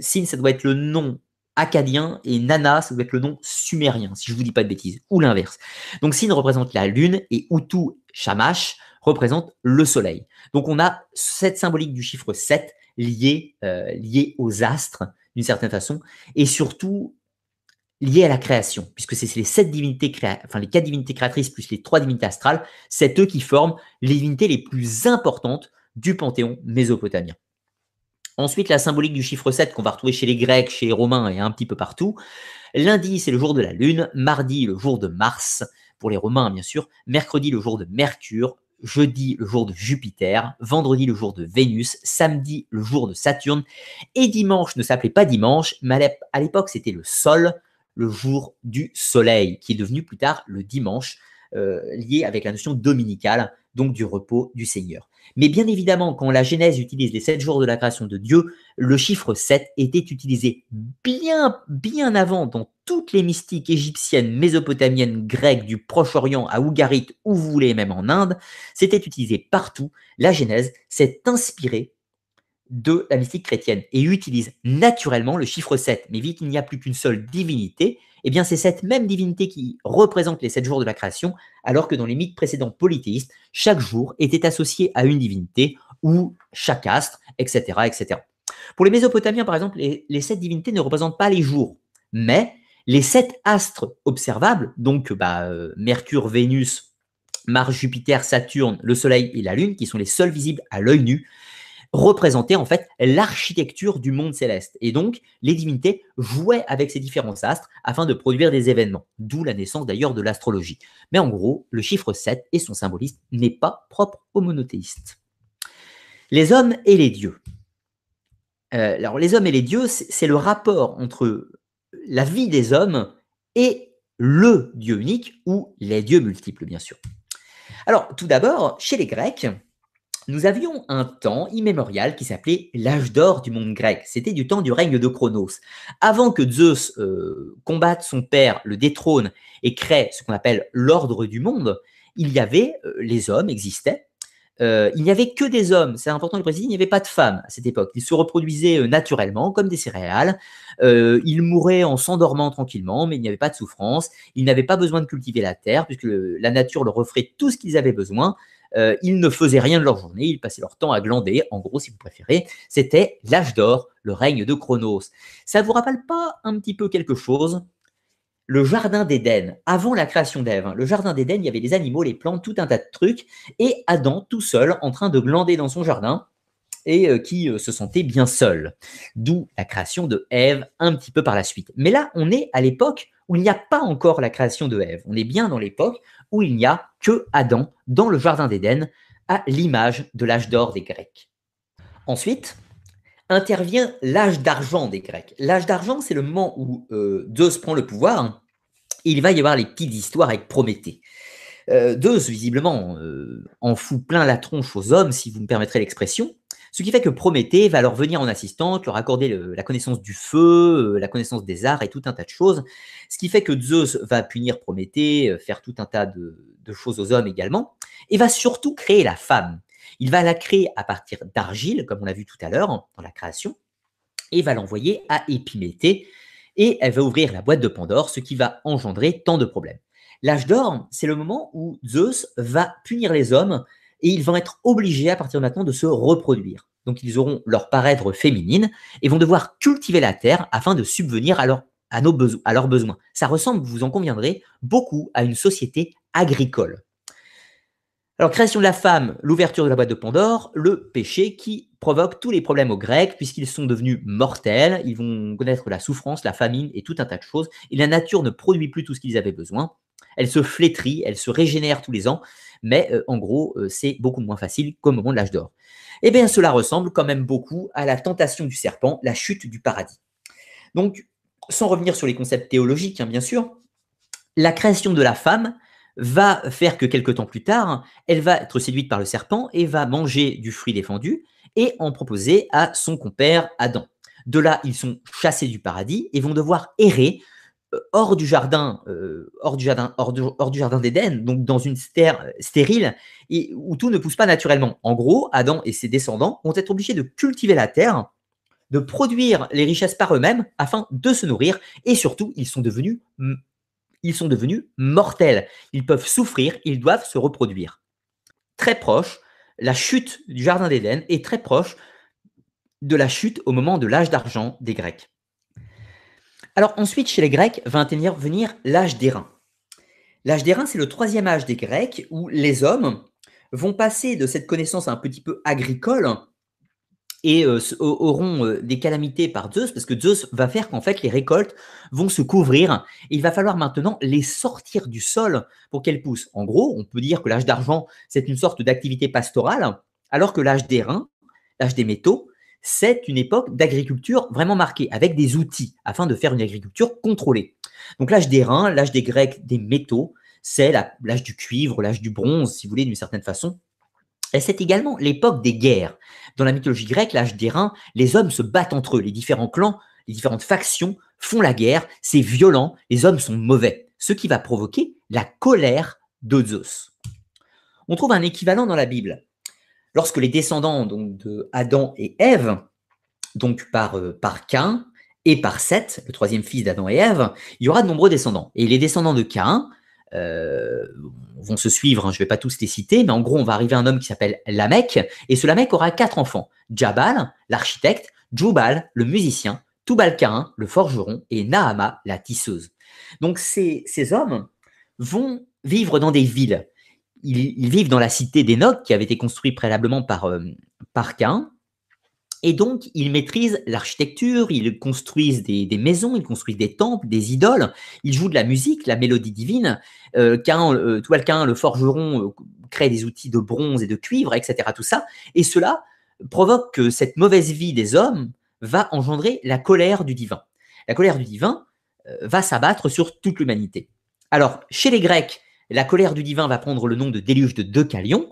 Sin, ça doit être le nom acadien et Nana, ça doit être le nom sumérien, si je vous dis pas de bêtises, ou l'inverse. Donc Sin représente la lune et Utu Shamash représente le soleil. Donc on a cette symbolique du chiffre 7 lié, euh, lié aux astres d'une certaine façon et surtout lié à la création, puisque c'est les sept divinités enfin les quatre divinités créatrices plus les trois divinités astrales, c'est eux qui forment les divinités les plus importantes du panthéon mésopotamien. Ensuite, la symbolique du chiffre 7 qu'on va retrouver chez les Grecs, chez les Romains et un petit peu partout. Lundi, c'est le jour de la Lune. Mardi, le jour de Mars, pour les Romains, bien sûr. Mercredi, le jour de Mercure jeudi le jour de Jupiter, vendredi le jour de Vénus, samedi le jour de Saturne, et dimanche ne s'appelait pas dimanche, mais à l'époque c'était le sol, le jour du soleil, qui est devenu plus tard le dimanche, euh, lié avec la notion dominicale donc du repos du Seigneur. Mais bien évidemment, quand la Genèse utilise les sept jours de la création de Dieu, le chiffre 7 était utilisé bien, avant dans toutes les mystiques égyptiennes, mésopotamiennes, grecques, du Proche-Orient à Ougarit, où vous voulez, même en Inde. C'était utilisé partout. La Genèse s'est inspirée de la mystique chrétienne et utilise naturellement le chiffre 7. Mais vu qu'il n'y a plus qu'une seule divinité, eh bien c'est cette même divinité qui représente les sept jours de la création, alors que dans les mythes précédents polythéistes, chaque jour était associé à une divinité ou chaque astre, etc. etc. Pour les Mésopotamiens, par exemple, les, sept divinités ne représentent pas les jours, mais les sept astres observables, donc bah, euh, Mercure, Vénus, Mars, Jupiter, Saturne, le Soleil et la Lune, qui sont les seuls visibles à l'œil nu, représentait en fait l'architecture du monde céleste. Et donc, les divinités jouaient avec ces différents astres afin de produire des événements, d'où la naissance d'ailleurs de l'astrologie. Mais en gros, le chiffre 7 et son symbolisme n'est pas propre aux monothéistes. Les hommes et les dieux. Euh, alors, les hommes et les dieux, c'est le rapport entre la vie des hommes et le Dieu unique ou les dieux multiples, bien sûr. Alors, tout d'abord, chez les Grecs, nous avions un temps immémorial qui s'appelait l'âge d'or du monde grec. C'était du temps du règne de Chronos. Avant que Zeus euh, combatte son père, le détrône et crée ce qu'on appelle l'ordre du monde, il y avait, euh, les hommes existaient. Euh, il n'y avait que des hommes, c'est important de le préciser, il n'y avait pas de femmes à cette époque. Ils se reproduisaient naturellement comme des céréales. ils mouraient en s'endormant tranquillement, mais il n'y avait pas de souffrance. Ils n'avaient pas besoin de cultiver la terre, puisque la nature leur offrait tout ce qu'ils avaient besoin. Euh, ils ne faisaient rien de leur journée, ils passaient leur temps à glander, en gros, si vous préférez. C'était l'âge d'or, le règne de Chronos. Ça ne vous rappelle pas un petit peu quelque chose? Le jardin d'Éden, avant la création d'Ève, hein, le jardin d'Éden, il y avait des animaux, les plantes, tout un tas de trucs, et Adam tout seul en train de glander dans son jardin et euh, qui euh, se sentait bien seul. D'où la création de Ève un petit peu par la suite. Mais là, on est à l'époque où il n'y a pas encore la création de Ève. On est bien dans l'époque où il n'y a que Adam dans le Jardin d'Éden, à l'image de l'âge d'or des Grecs. Ensuite, intervient l'âge d'argent des Grecs. L'âge d'argent, c'est le moment où euh, Zeus prend le pouvoir. il va y avoir les petites histoires avec Prométhée. Euh, Zeus, visiblement, euh, en fout plein la tronche aux hommes, si vous me permettrez l'expression. Ce qui fait que Prométhée va leur venir en assistante, leur accorder la connaissance du feu, euh, la connaissance des arts et tout un tas de choses. Ce qui fait que Zeus va punir Prométhée, euh, faire tout un tas de, choses aux hommes également, et va surtout créer la femme. Il va la créer à partir d'argile, comme on l'a vu tout à l'heure dans la création, et va l'envoyer à Épiméthée, et elle va ouvrir la boîte de Pandore, ce qui va engendrer tant de problèmes. L'âge d'or, c'est le moment où Zeus va punir les hommes et ils vont être obligés à partir de maintenant de se reproduire. Donc ils auront leur paraître féminine et vont devoir cultiver la terre afin de subvenir à, nos à leurs besoins. Ça ressemble, vous en conviendrez, beaucoup à une société agricole. Alors, création de la femme, l'ouverture de la boîte de Pandore, le péché qui provoque tous les problèmes aux Grecs, puisqu'ils sont devenus mortels, ils vont connaître la souffrance, la famine et tout un tas de choses, et la nature ne produit plus tout ce qu'ils avaient besoin. Elle se flétrit, elle se régénère tous les ans, mais euh, en gros, euh, c'est beaucoup moins facile qu'au moment de l'âge d'or. Eh bien, cela ressemble quand même beaucoup à la tentation du serpent, la chute du paradis. Donc, sans revenir sur les concepts théologiques, hein, bien sûr, la création de la femme va faire que quelque temps plus tard, elle va être séduite par le serpent et va manger du fruit défendu et en proposer à son compère Adam. De là, ils sont chassés du paradis et vont devoir errer hors du jardin, euh, hors du jardin, hors du, jardin d'Éden, donc dans une terre euh, stérile et où tout ne pousse pas naturellement. En gros, Adam et ses descendants vont être obligés de cultiver la terre, de produire les richesses par eux-mêmes afin de se nourrir et surtout, ils sont devenus ils sont devenus mortels. Ils peuvent souffrir, ils doivent se reproduire. Très proche, la chute du jardin d'Éden est très proche de la chute au moment de l'âge d'argent des Grecs. Alors ensuite, chez les Grecs, va intervenir l'âge d'airain. L'âge d'airain, c'est le troisième âge des Grecs où les hommes vont passer de cette connaissance un petit peu agricole et euh, auront euh, des calamités par Zeus, parce que Zeus va faire qu'en fait les récoltes vont se couvrir. Il va falloir maintenant les sortir du sol pour qu'elles poussent. En gros, on peut dire que l'âge d'argent, c'est une sorte d'activité pastorale, alors que l'âge d'airain, l'âge des métaux, c'est une époque d'agriculture vraiment marquée, avec des outils, afin de faire une agriculture contrôlée. Donc l'âge des reins, l'âge des Grecs, des métaux, c'est l'âge du cuivre, l'âge du bronze, si vous voulez, d'une certaine façon. Et c'est également l'époque des guerres. Dans la mythologie grecque, l'âge d'airain, les hommes se battent entre eux, les différents clans, les différentes factions font la guerre, c'est violent, les hommes sont mauvais, ce qui va provoquer la colère de. On trouve un équivalent dans la Bible. Lorsque les descendants donc, de Adam et Ève, donc par, euh, Cain et par Seth, le troisième fils d'Adam et Ève, il y aura de nombreux descendants. Et les descendants de Cain euh, vont se suivre, hein, je ne vais pas tous les citer, mais en gros, on va arriver à un homme qui s'appelle Lamech, et ce Lamech aura quatre enfants. Jabal, l'architecte, Jubal, le musicien, Tubal-Cain, le forgeron, et Nahama, la tisseuse. Donc ces hommes vont vivre dans des villes ils, vivent dans la cité d'Enoch qui avait été construite préalablement par, euh, par Cain. Et donc, ils maîtrisent l'architecture, ils construisent des, maisons, ils construisent des temples, des idoles, ils jouent de la musique, la mélodie divine. Euh, Cain, euh, Cain, le forgeron, euh, crée des outils de bronze et de cuivre, etc. Tout ça. Et cela provoque que cette mauvaise vie des hommes va engendrer la colère du divin. La colère du divin va s'abattre sur toute l'humanité. Alors, chez les Grecs, la colère du divin va prendre le nom de déluge de Deucalion.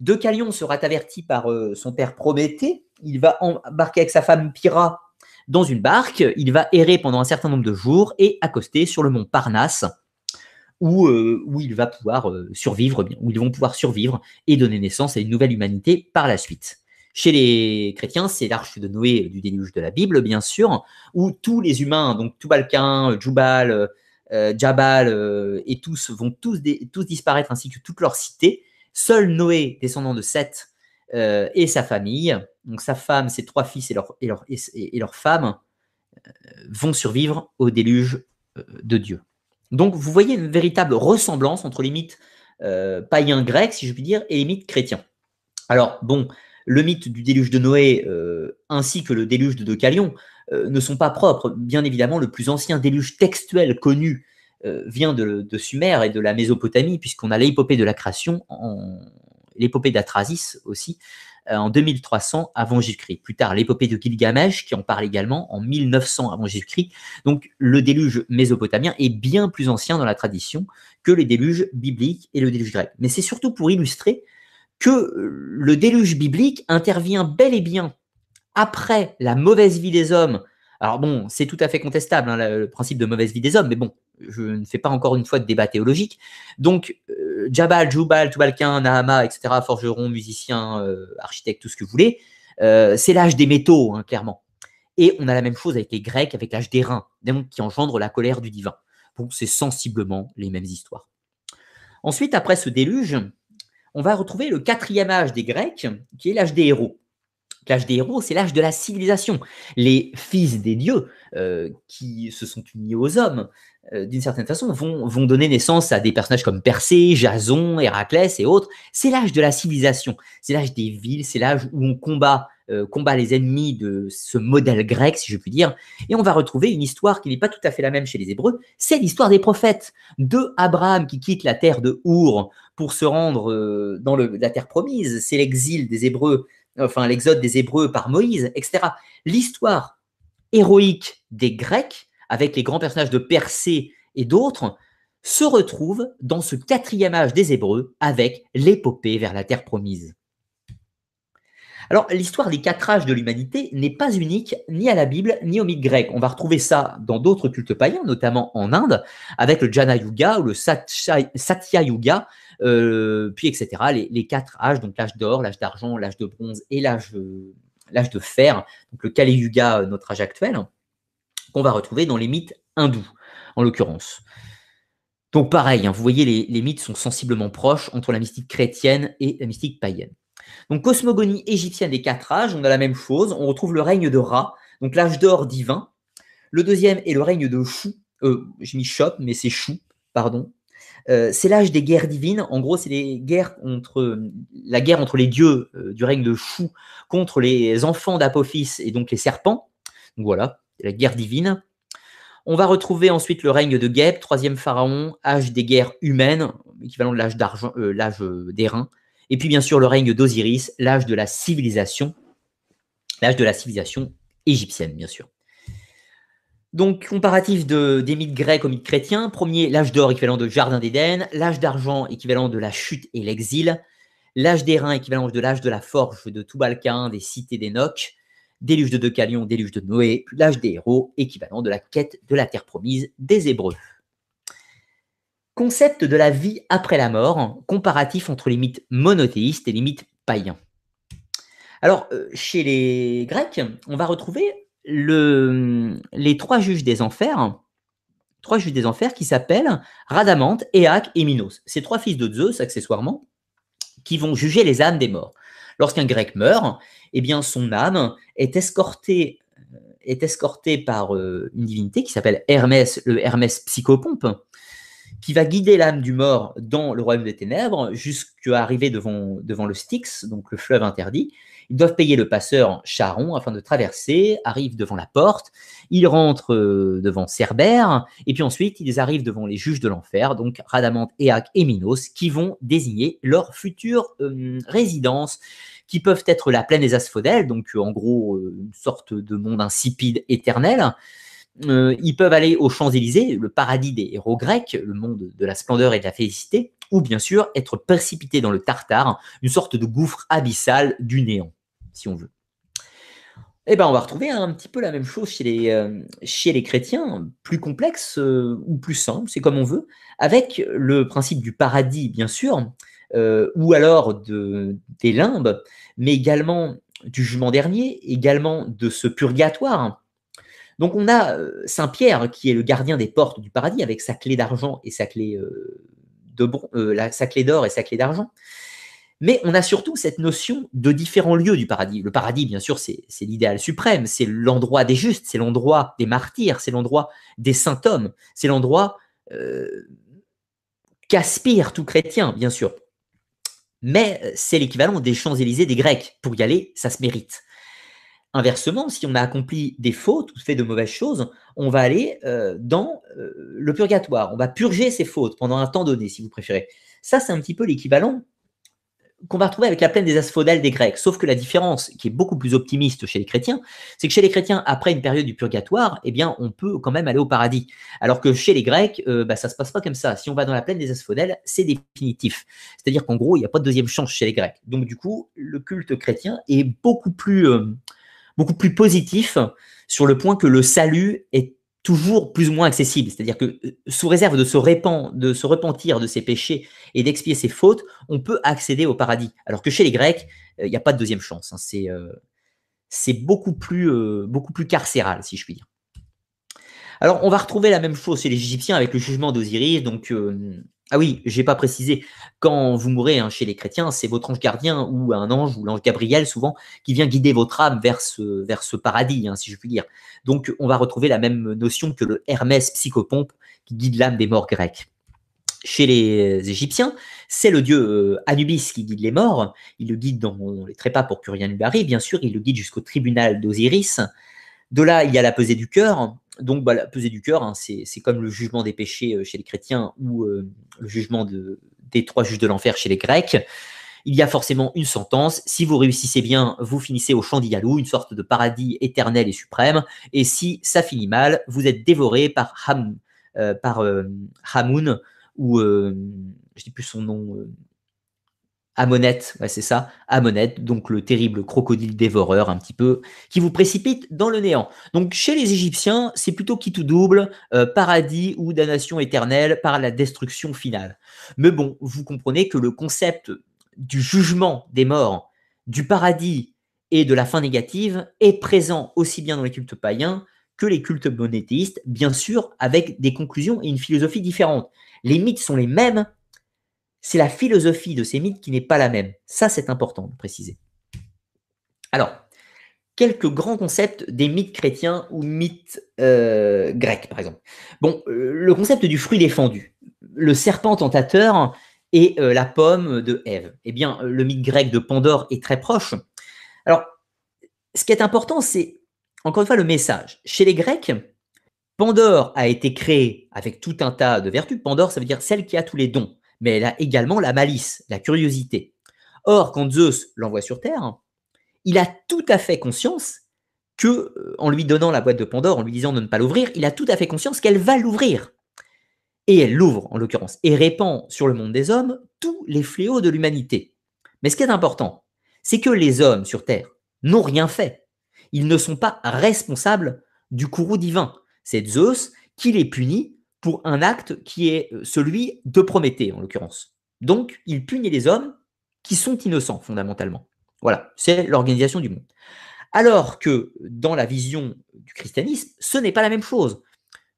Deucalion sera averti par euh, son père Prométhée. Il va embarquer avec sa femme Pyrrha dans une barque. Il va errer pendant un certain nombre de jours et accoster sur le mont Parnasse, où, euh, euh, survivre, ils vont pouvoir survivre et donner naissance à une nouvelle humanité par la suite. Chez les chrétiens, c'est l'arche de Noé du déluge de la Bible, bien sûr, où tous les humains, donc Tubalquin, Jubal, Jabal euh, et tous vont tous, disparaître ainsi que toute leur cité. Seul Noé, descendant de Seth, euh, et sa famille, donc sa femme, ses trois fils et leur, et femme, vont survivre au déluge de Dieu. Donc vous voyez une véritable ressemblance entre les mythes païens grecs, si je puis dire, et les mythes chrétiens. Alors bon, le mythe du déluge de Noé ainsi que le déluge de Deucalion euh, ne sont pas propres. Bien évidemment, le plus ancien déluge textuel connu euh, vient de, Sumer et de la Mésopotamie, puisqu'on a l'épopée de la création, l'épopée d'Atrasis aussi, euh, en 2300 avant Jésus-Christ. Plus tard, l'épopée de Gilgamesh, qui en parle également en 1900 avant Jésus-Christ. Donc, le déluge mésopotamien est bien plus ancien dans la tradition que les déluges bibliques et le déluge grec. Mais c'est surtout pour illustrer que le déluge biblique intervient bel et bien après la mauvaise vie des hommes, alors bon, c'est tout à fait contestable, hein, le, principe de mauvaise vie des hommes, mais bon, je ne fais pas encore une fois de débat théologique. Donc, euh, Jabal, Jubal, Tubalquin, Nahama, etc., forgeron, musicien, euh, architecte, tout ce que vous voulez, euh, c'est l'âge des métaux, hein, clairement. Et on a la même chose avec les Grecs, avec l'âge des reins, qui engendre la colère du divin. Donc, c'est sensiblement les mêmes histoires. Ensuite, après ce déluge, on va retrouver le quatrième âge des Grecs, qui est l'âge des héros. L'âge des héros, c'est l'âge de la civilisation. Les fils des dieux euh, qui se sont unis aux hommes, euh, d'une certaine façon, vont, donner naissance à des personnages comme Persée, Jason, Héraclès et autres. C'est l'âge de la civilisation. C'est l'âge des villes. C'est l'âge où on combat, euh, combat les ennemis de ce modèle grec, si je puis dire. Et on va retrouver une histoire qui n'est pas tout à fait la même chez les Hébreux. C'est l'histoire des prophètes. De Abraham qui quitte la terre de Our pour se rendre dans la terre promise. C'est l'exil des Hébreux enfin l'exode des Hébreux par Moïse, etc. L'histoire héroïque des Grecs, avec les grands personnages de Persée et d'autres, se retrouve dans ce quatrième âge des Hébreux avec l'épopée vers la terre promise. Alors, l'histoire des quatre âges de l'humanité n'est pas unique ni à la Bible ni au mythe grec. On va retrouver ça dans d'autres cultes païens, notamment en Inde, avec le Jana Yuga ou le Satya Yuga, euh, puis etc. Les, quatre âges, donc l'âge d'or, l'âge d'argent, l'âge de bronze et l'âge l'âge de fer, donc le Kali Yuga, euh, notre âge actuel, qu'on va retrouver dans les mythes hindous, en l'occurrence. Donc pareil, hein, vous voyez, les, mythes sont sensiblement proches entre la mystique chrétienne et la mystique païenne. Donc cosmogonie égyptienne des quatre âges, on a la même chose, on retrouve le règne de Ra, donc l'âge d'or divin. Le deuxième est le règne de Chou, euh, j'ai mis Chop, mais c'est Chou, pardon. Euh, c'est l'âge des guerres divines. En gros, c'est la guerre entre les dieux euh, du règne de Chou contre les enfants d'Apophis et donc les serpents. Donc voilà, la guerre divine. On va retrouver ensuite le règne de Geb, troisième pharaon, âge des guerres humaines, équivalent de l'âge d'argent, l'âge d'airain. Et puis bien sûr le règne d'Osiris, l'âge de la civilisation, l'âge de la civilisation égyptienne, bien sûr. Donc, comparatif de, des mythes grecs aux mythes chrétiens. Premier, l'âge d'or équivalent de Jardin d'Éden, l'âge d'argent équivalent de la chute et l'exil, l'âge des reins équivalent de l'âge de la forge de Toubalcain, des cités d'Enoch, déluge de Deucalion, déluge de Noé, l'âge des héros, équivalent de la quête de la terre promise des Hébreux. Concept de la vie après la mort, comparatif entre les mythes monothéistes et les mythes païens. Alors, euh, chez les Grecs, on va retrouver le, les trois juges des enfers, trois juges des enfers qui s'appellent Radamante, Éac et Minos. Ces trois fils de Zeus, accessoirement, qui vont juger les âmes des morts. Lorsqu'un grec meurt, eh bien son âme est escortée, euh, par euh, une divinité qui s'appelle Hermès, le Hermès psychopompe, qui va guider l'âme du mort dans le royaume des ténèbres jusqu'à arriver devant, devant le Styx, donc le fleuve interdit. Ils doivent payer le passeur Charon afin de traverser, arrivent devant la porte, ils rentrent euh, devant Cerbère, et puis ensuite ils arrivent devant les juges de l'enfer, donc Radamante, Éac et Minos, qui vont désigner leur future euh, résidence, qui peuvent être la plaine des asphodèles, donc en gros euh, une sorte de monde insipide éternel, ils peuvent aller aux Champs-Élysées, le paradis des héros grecs, le monde de la splendeur et de la félicité, ou bien sûr être précipité dans le Tartare, une sorte de gouffre abyssal du néant si on veut. Eh ben, on va retrouver un petit peu la même chose chez les, euh, chrétiens, plus complexe euh, ou plus simple, c'est comme on veut, avec le principe du paradis, bien sûr, euh, ou alors de, des limbes, mais également du jugement dernier, également de ce purgatoire. Donc on a Saint Pierre qui est le gardien des portes du paradis avec sa clé d'argent et sa clé de sa clé d'or et sa clé d'argent. Mais on a surtout cette notion de différents lieux du paradis. Le paradis, bien sûr, c'est l'idéal suprême, c'est l'endroit des justes, c'est l'endroit des martyrs, c'est l'endroit des saints hommes, c'est l'endroit euh, qu'aspire tout chrétien, bien sûr. Mais euh, c'est l'équivalent des Champs-Élysées des Grecs. Pour y aller, ça se mérite. Inversement, si on a accompli des fautes ou fait de mauvaises choses, on va aller euh, dans le purgatoire. On va purger ses fautes pendant un temps donné, si vous préférez. Ça, c'est un petit peu l'équivalent qu'on va retrouver avec la plaine des asphodèles des Grecs. Sauf que la différence, qui est beaucoup plus optimiste chez les chrétiens, c'est que chez les chrétiens, après une période du purgatoire, eh bien, on peut quand même aller au paradis. Alors que chez les Grecs, euh, bah, ça se passe pas comme ça. Si on va dans la plaine des asphodèles, c'est définitif. C'est-à-dire qu'en gros, il n'y a pas de deuxième chance chez les Grecs. Donc du coup, le culte chrétien est beaucoup plus, euh, beaucoup plus positif sur le point que le salut est toujours plus ou moins accessible. C'est-à-dire que euh, sous réserve de se, repentir de ses péchés et d'expier ses fautes, on peut accéder au paradis. Alors que chez les Grecs, euh, il n'y a pas de deuxième chance. Hein. C'est euh, c'est beaucoup, plus beaucoup plus carcéral, si je puis dire. Alors, on va retrouver la même chose chez les Égyptiens avec le jugement d'Osiris. Donc, ah oui, j'ai pas précisé. Quand vous mourrez hein, chez les chrétiens, c'est votre ange gardien ou un ange ou l'ange Gabriel souvent qui vient guider votre âme vers ce, paradis, hein, si je puis dire. Donc, on va retrouver la même notion que le Hermès psychopompe qui guide l'âme des morts grecs. Chez les Égyptiens, c'est le dieu euh, Anubis qui guide les morts. Il le guide dans, les trépas pour que rien ne lui arrive. Bien sûr, il le guide jusqu'au tribunal d'Osiris. De là, il y a la pesée du cœur. Donc, bah, la du cœur, hein, c'est comme le jugement des péchés euh, chez les chrétiens ou euh, le jugement de, des trois juges de l'enfer chez les Grecs. Il y a forcément une sentence. Si vous réussissez bien, vous finissez au champ d'Iyalou, une sorte de paradis éternel et suprême. Et si ça finit mal, vous êtes dévoré par, Ham, euh, par Hamoun, ou je ne sais plus son nom, Amonette, c'est ça, Amonette, donc le terrible crocodile dévoreur un petit peu, qui vous précipite dans le néant. Donc chez les Égyptiens, c'est plutôt qui tout double, euh, paradis ou damnation éternelle par la destruction finale. Mais bon, vous comprenez que le concept du jugement des morts, du paradis et de la fin négative est présent aussi bien dans les cultes païens que les cultes monothéistes, bien sûr avec des conclusions et une philosophie différente. Les mythes sont les mêmes, c'est la philosophie de ces mythes qui n'est pas la même. Ça, c'est important de préciser. Alors, quelques grands concepts des mythes chrétiens ou mythes euh, grecs, par exemple. Bon, euh, le concept du fruit défendu, le serpent tentateur et euh, la pomme de Ève. Eh bien, le mythe grec de Pandore est très proche. Alors, ce qui est important, c'est encore une fois le message. Chez les Grecs, Pandore a été créé avec tout un tas de vertus. Pandore, ça veut dire celle qui a tous les dons mais elle a également la malice, la curiosité. Or, quand Zeus l'envoie sur Terre, il a tout à fait conscience que, euh, en lui donnant la boîte de Pandore, en lui disant de ne pas l'ouvrir, il a tout à fait conscience qu'elle va l'ouvrir. Et elle l'ouvre, en l'occurrence, et répand sur le monde des hommes tous les fléaux de l'humanité. Mais ce qui est important, c'est que les hommes sur Terre n'ont rien fait. Ils ne sont pas responsables du courroux divin. C'est Zeus qui les punit pour un acte qui est euh, celui de Prométhée, en l'occurrence. Donc, il punit les hommes qui sont innocents, fondamentalement. Voilà, c'est l'organisation du monde. Alors que dans la vision du christianisme, ce n'est pas la même chose.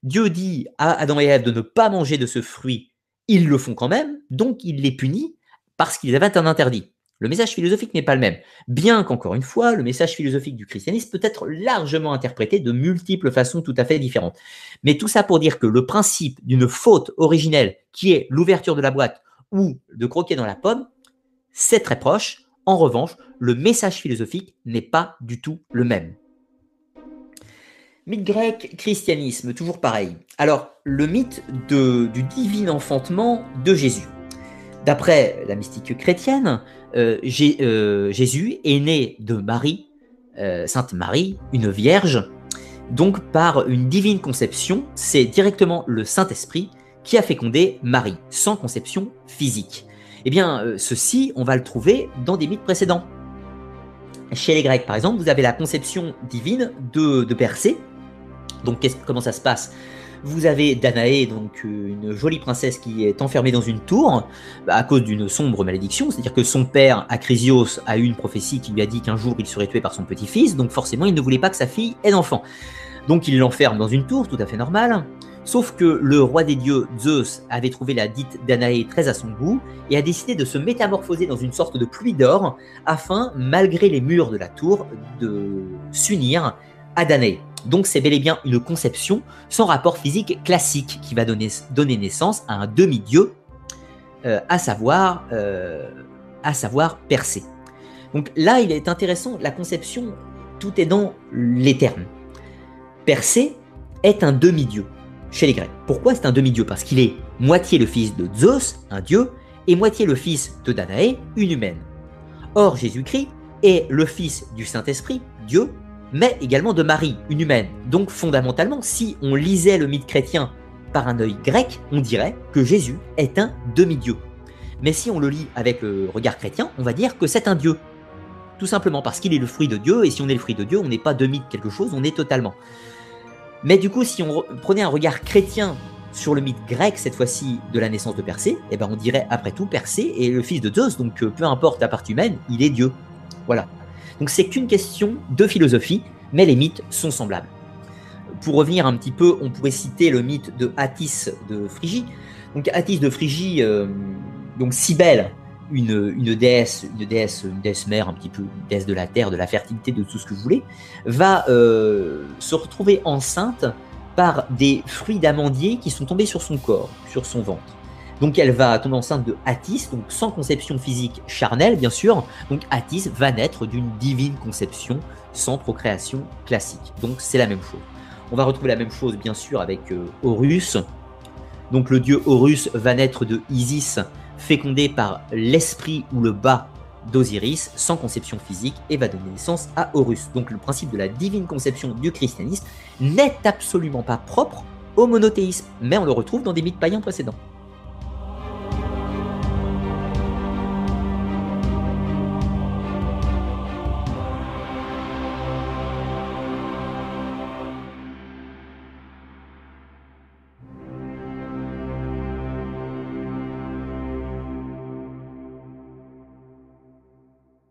Dieu dit à Adam et Ève de ne pas manger de ce fruit, ils le font quand même, donc il les punit parce qu'ils avaient un interdit. Le message philosophique n'est pas le même, bien qu'encore une fois, le message philosophique du christianisme peut être largement interprété de multiples façons tout à fait différentes. Mais tout ça pour dire que le principe d'une faute originelle, qui est l'ouverture de la boîte ou de croquer dans la pomme, c'est très proche. En revanche, le message philosophique n'est pas du tout le même. Mythe grec, christianisme, toujours pareil. Alors, le mythe du divin enfantement de Jésus. D'après la mystique chrétienne, Jésus est né de Marie, euh, Sainte Marie, une vierge. Donc par une divine conception, c'est directement le Saint-Esprit qui a fécondé Marie, sans conception physique. Eh bien, ceci, on va le trouver dans des mythes précédents. Chez les Grecs, par exemple, vous avez la conception divine de, de. Donc, comment ça se passe? Vous avez Danaé, donc une jolie princesse qui est enfermée dans une tour à cause d'une sombre malédiction. C'est-à-dire que son père, Acrisios, a eu une prophétie qui lui a dit qu'un jour il serait tué par son petit-fils. Donc forcément, il ne voulait pas que sa fille ait d'enfant. Donc il l'enferme dans une tour, tout à fait normal. Sauf que le roi des dieux, Zeus, avait trouvé la dite Danaé très à son goût et a décidé de se métamorphoser dans une sorte de pluie d'or afin, malgré les murs de la tour, de s'unir à Danaé. Donc c'est bel et bien une conception sans rapport physique classique qui va donner, naissance à un demi-dieu, euh, à savoir, euh, à savoir Persée. Donc là, il est intéressant, la conception, tout est dans les termes. Persée est un demi-dieu chez les Grecs. Pourquoi c'est un demi-dieu? Parce qu'il est moitié le fils de Zeus, un dieu, et moitié le fils de Danaé, une humaine. Or, Jésus-Christ est le fils du Saint-Esprit, Dieu, mais également de Marie, une humaine. Donc fondamentalement, si on lisait le mythe chrétien par un œil grec, on dirait que Jésus est un demi-dieu. Mais si on le lit avec le regard chrétien, on va dire que c'est un dieu. Tout simplement parce qu'il est le fruit de Dieu, et si on est le fruit de Dieu, on n'est pas demi de quelque chose, on est totalement. Mais du coup, si on prenait un regard chrétien sur le mythe grec, cette fois-ci de la naissance de Persée, eh ben on dirait après tout Persée est le fils de Zeus, donc euh, peu importe la part humaine, il est Dieu. Voilà. Donc c'est qu'une question de philosophie, mais les mythes sont semblables. Pour revenir un petit peu, on pourrait citer le mythe de Attis de Phrygie. Donc Attis de Phrygie, euh, donc Cybèle, une, déesse, une déesse, une déesse mère, un petit peu, une déesse de la terre, de la fertilité, de tout ce que vous voulez, va euh, se retrouver enceinte par des fruits d'amandier qui sont tombés sur son corps, sur son ventre. Donc elle va tomber enceinte de Attis, donc sans conception physique charnelle bien sûr. Donc Attis va naître d'une divine conception sans procréation classique. Donc c'est la même chose. On va retrouver la même chose bien sûr avec euh, Horus. Donc le dieu Horus va naître de Isis, fécondé par l'esprit ou le bas d'Osiris, sans conception physique, et va donner naissance à Horus. Donc le principe de la divine conception du christianisme n'est absolument pas propre au monothéisme, mais on le retrouve dans des mythes païens précédents.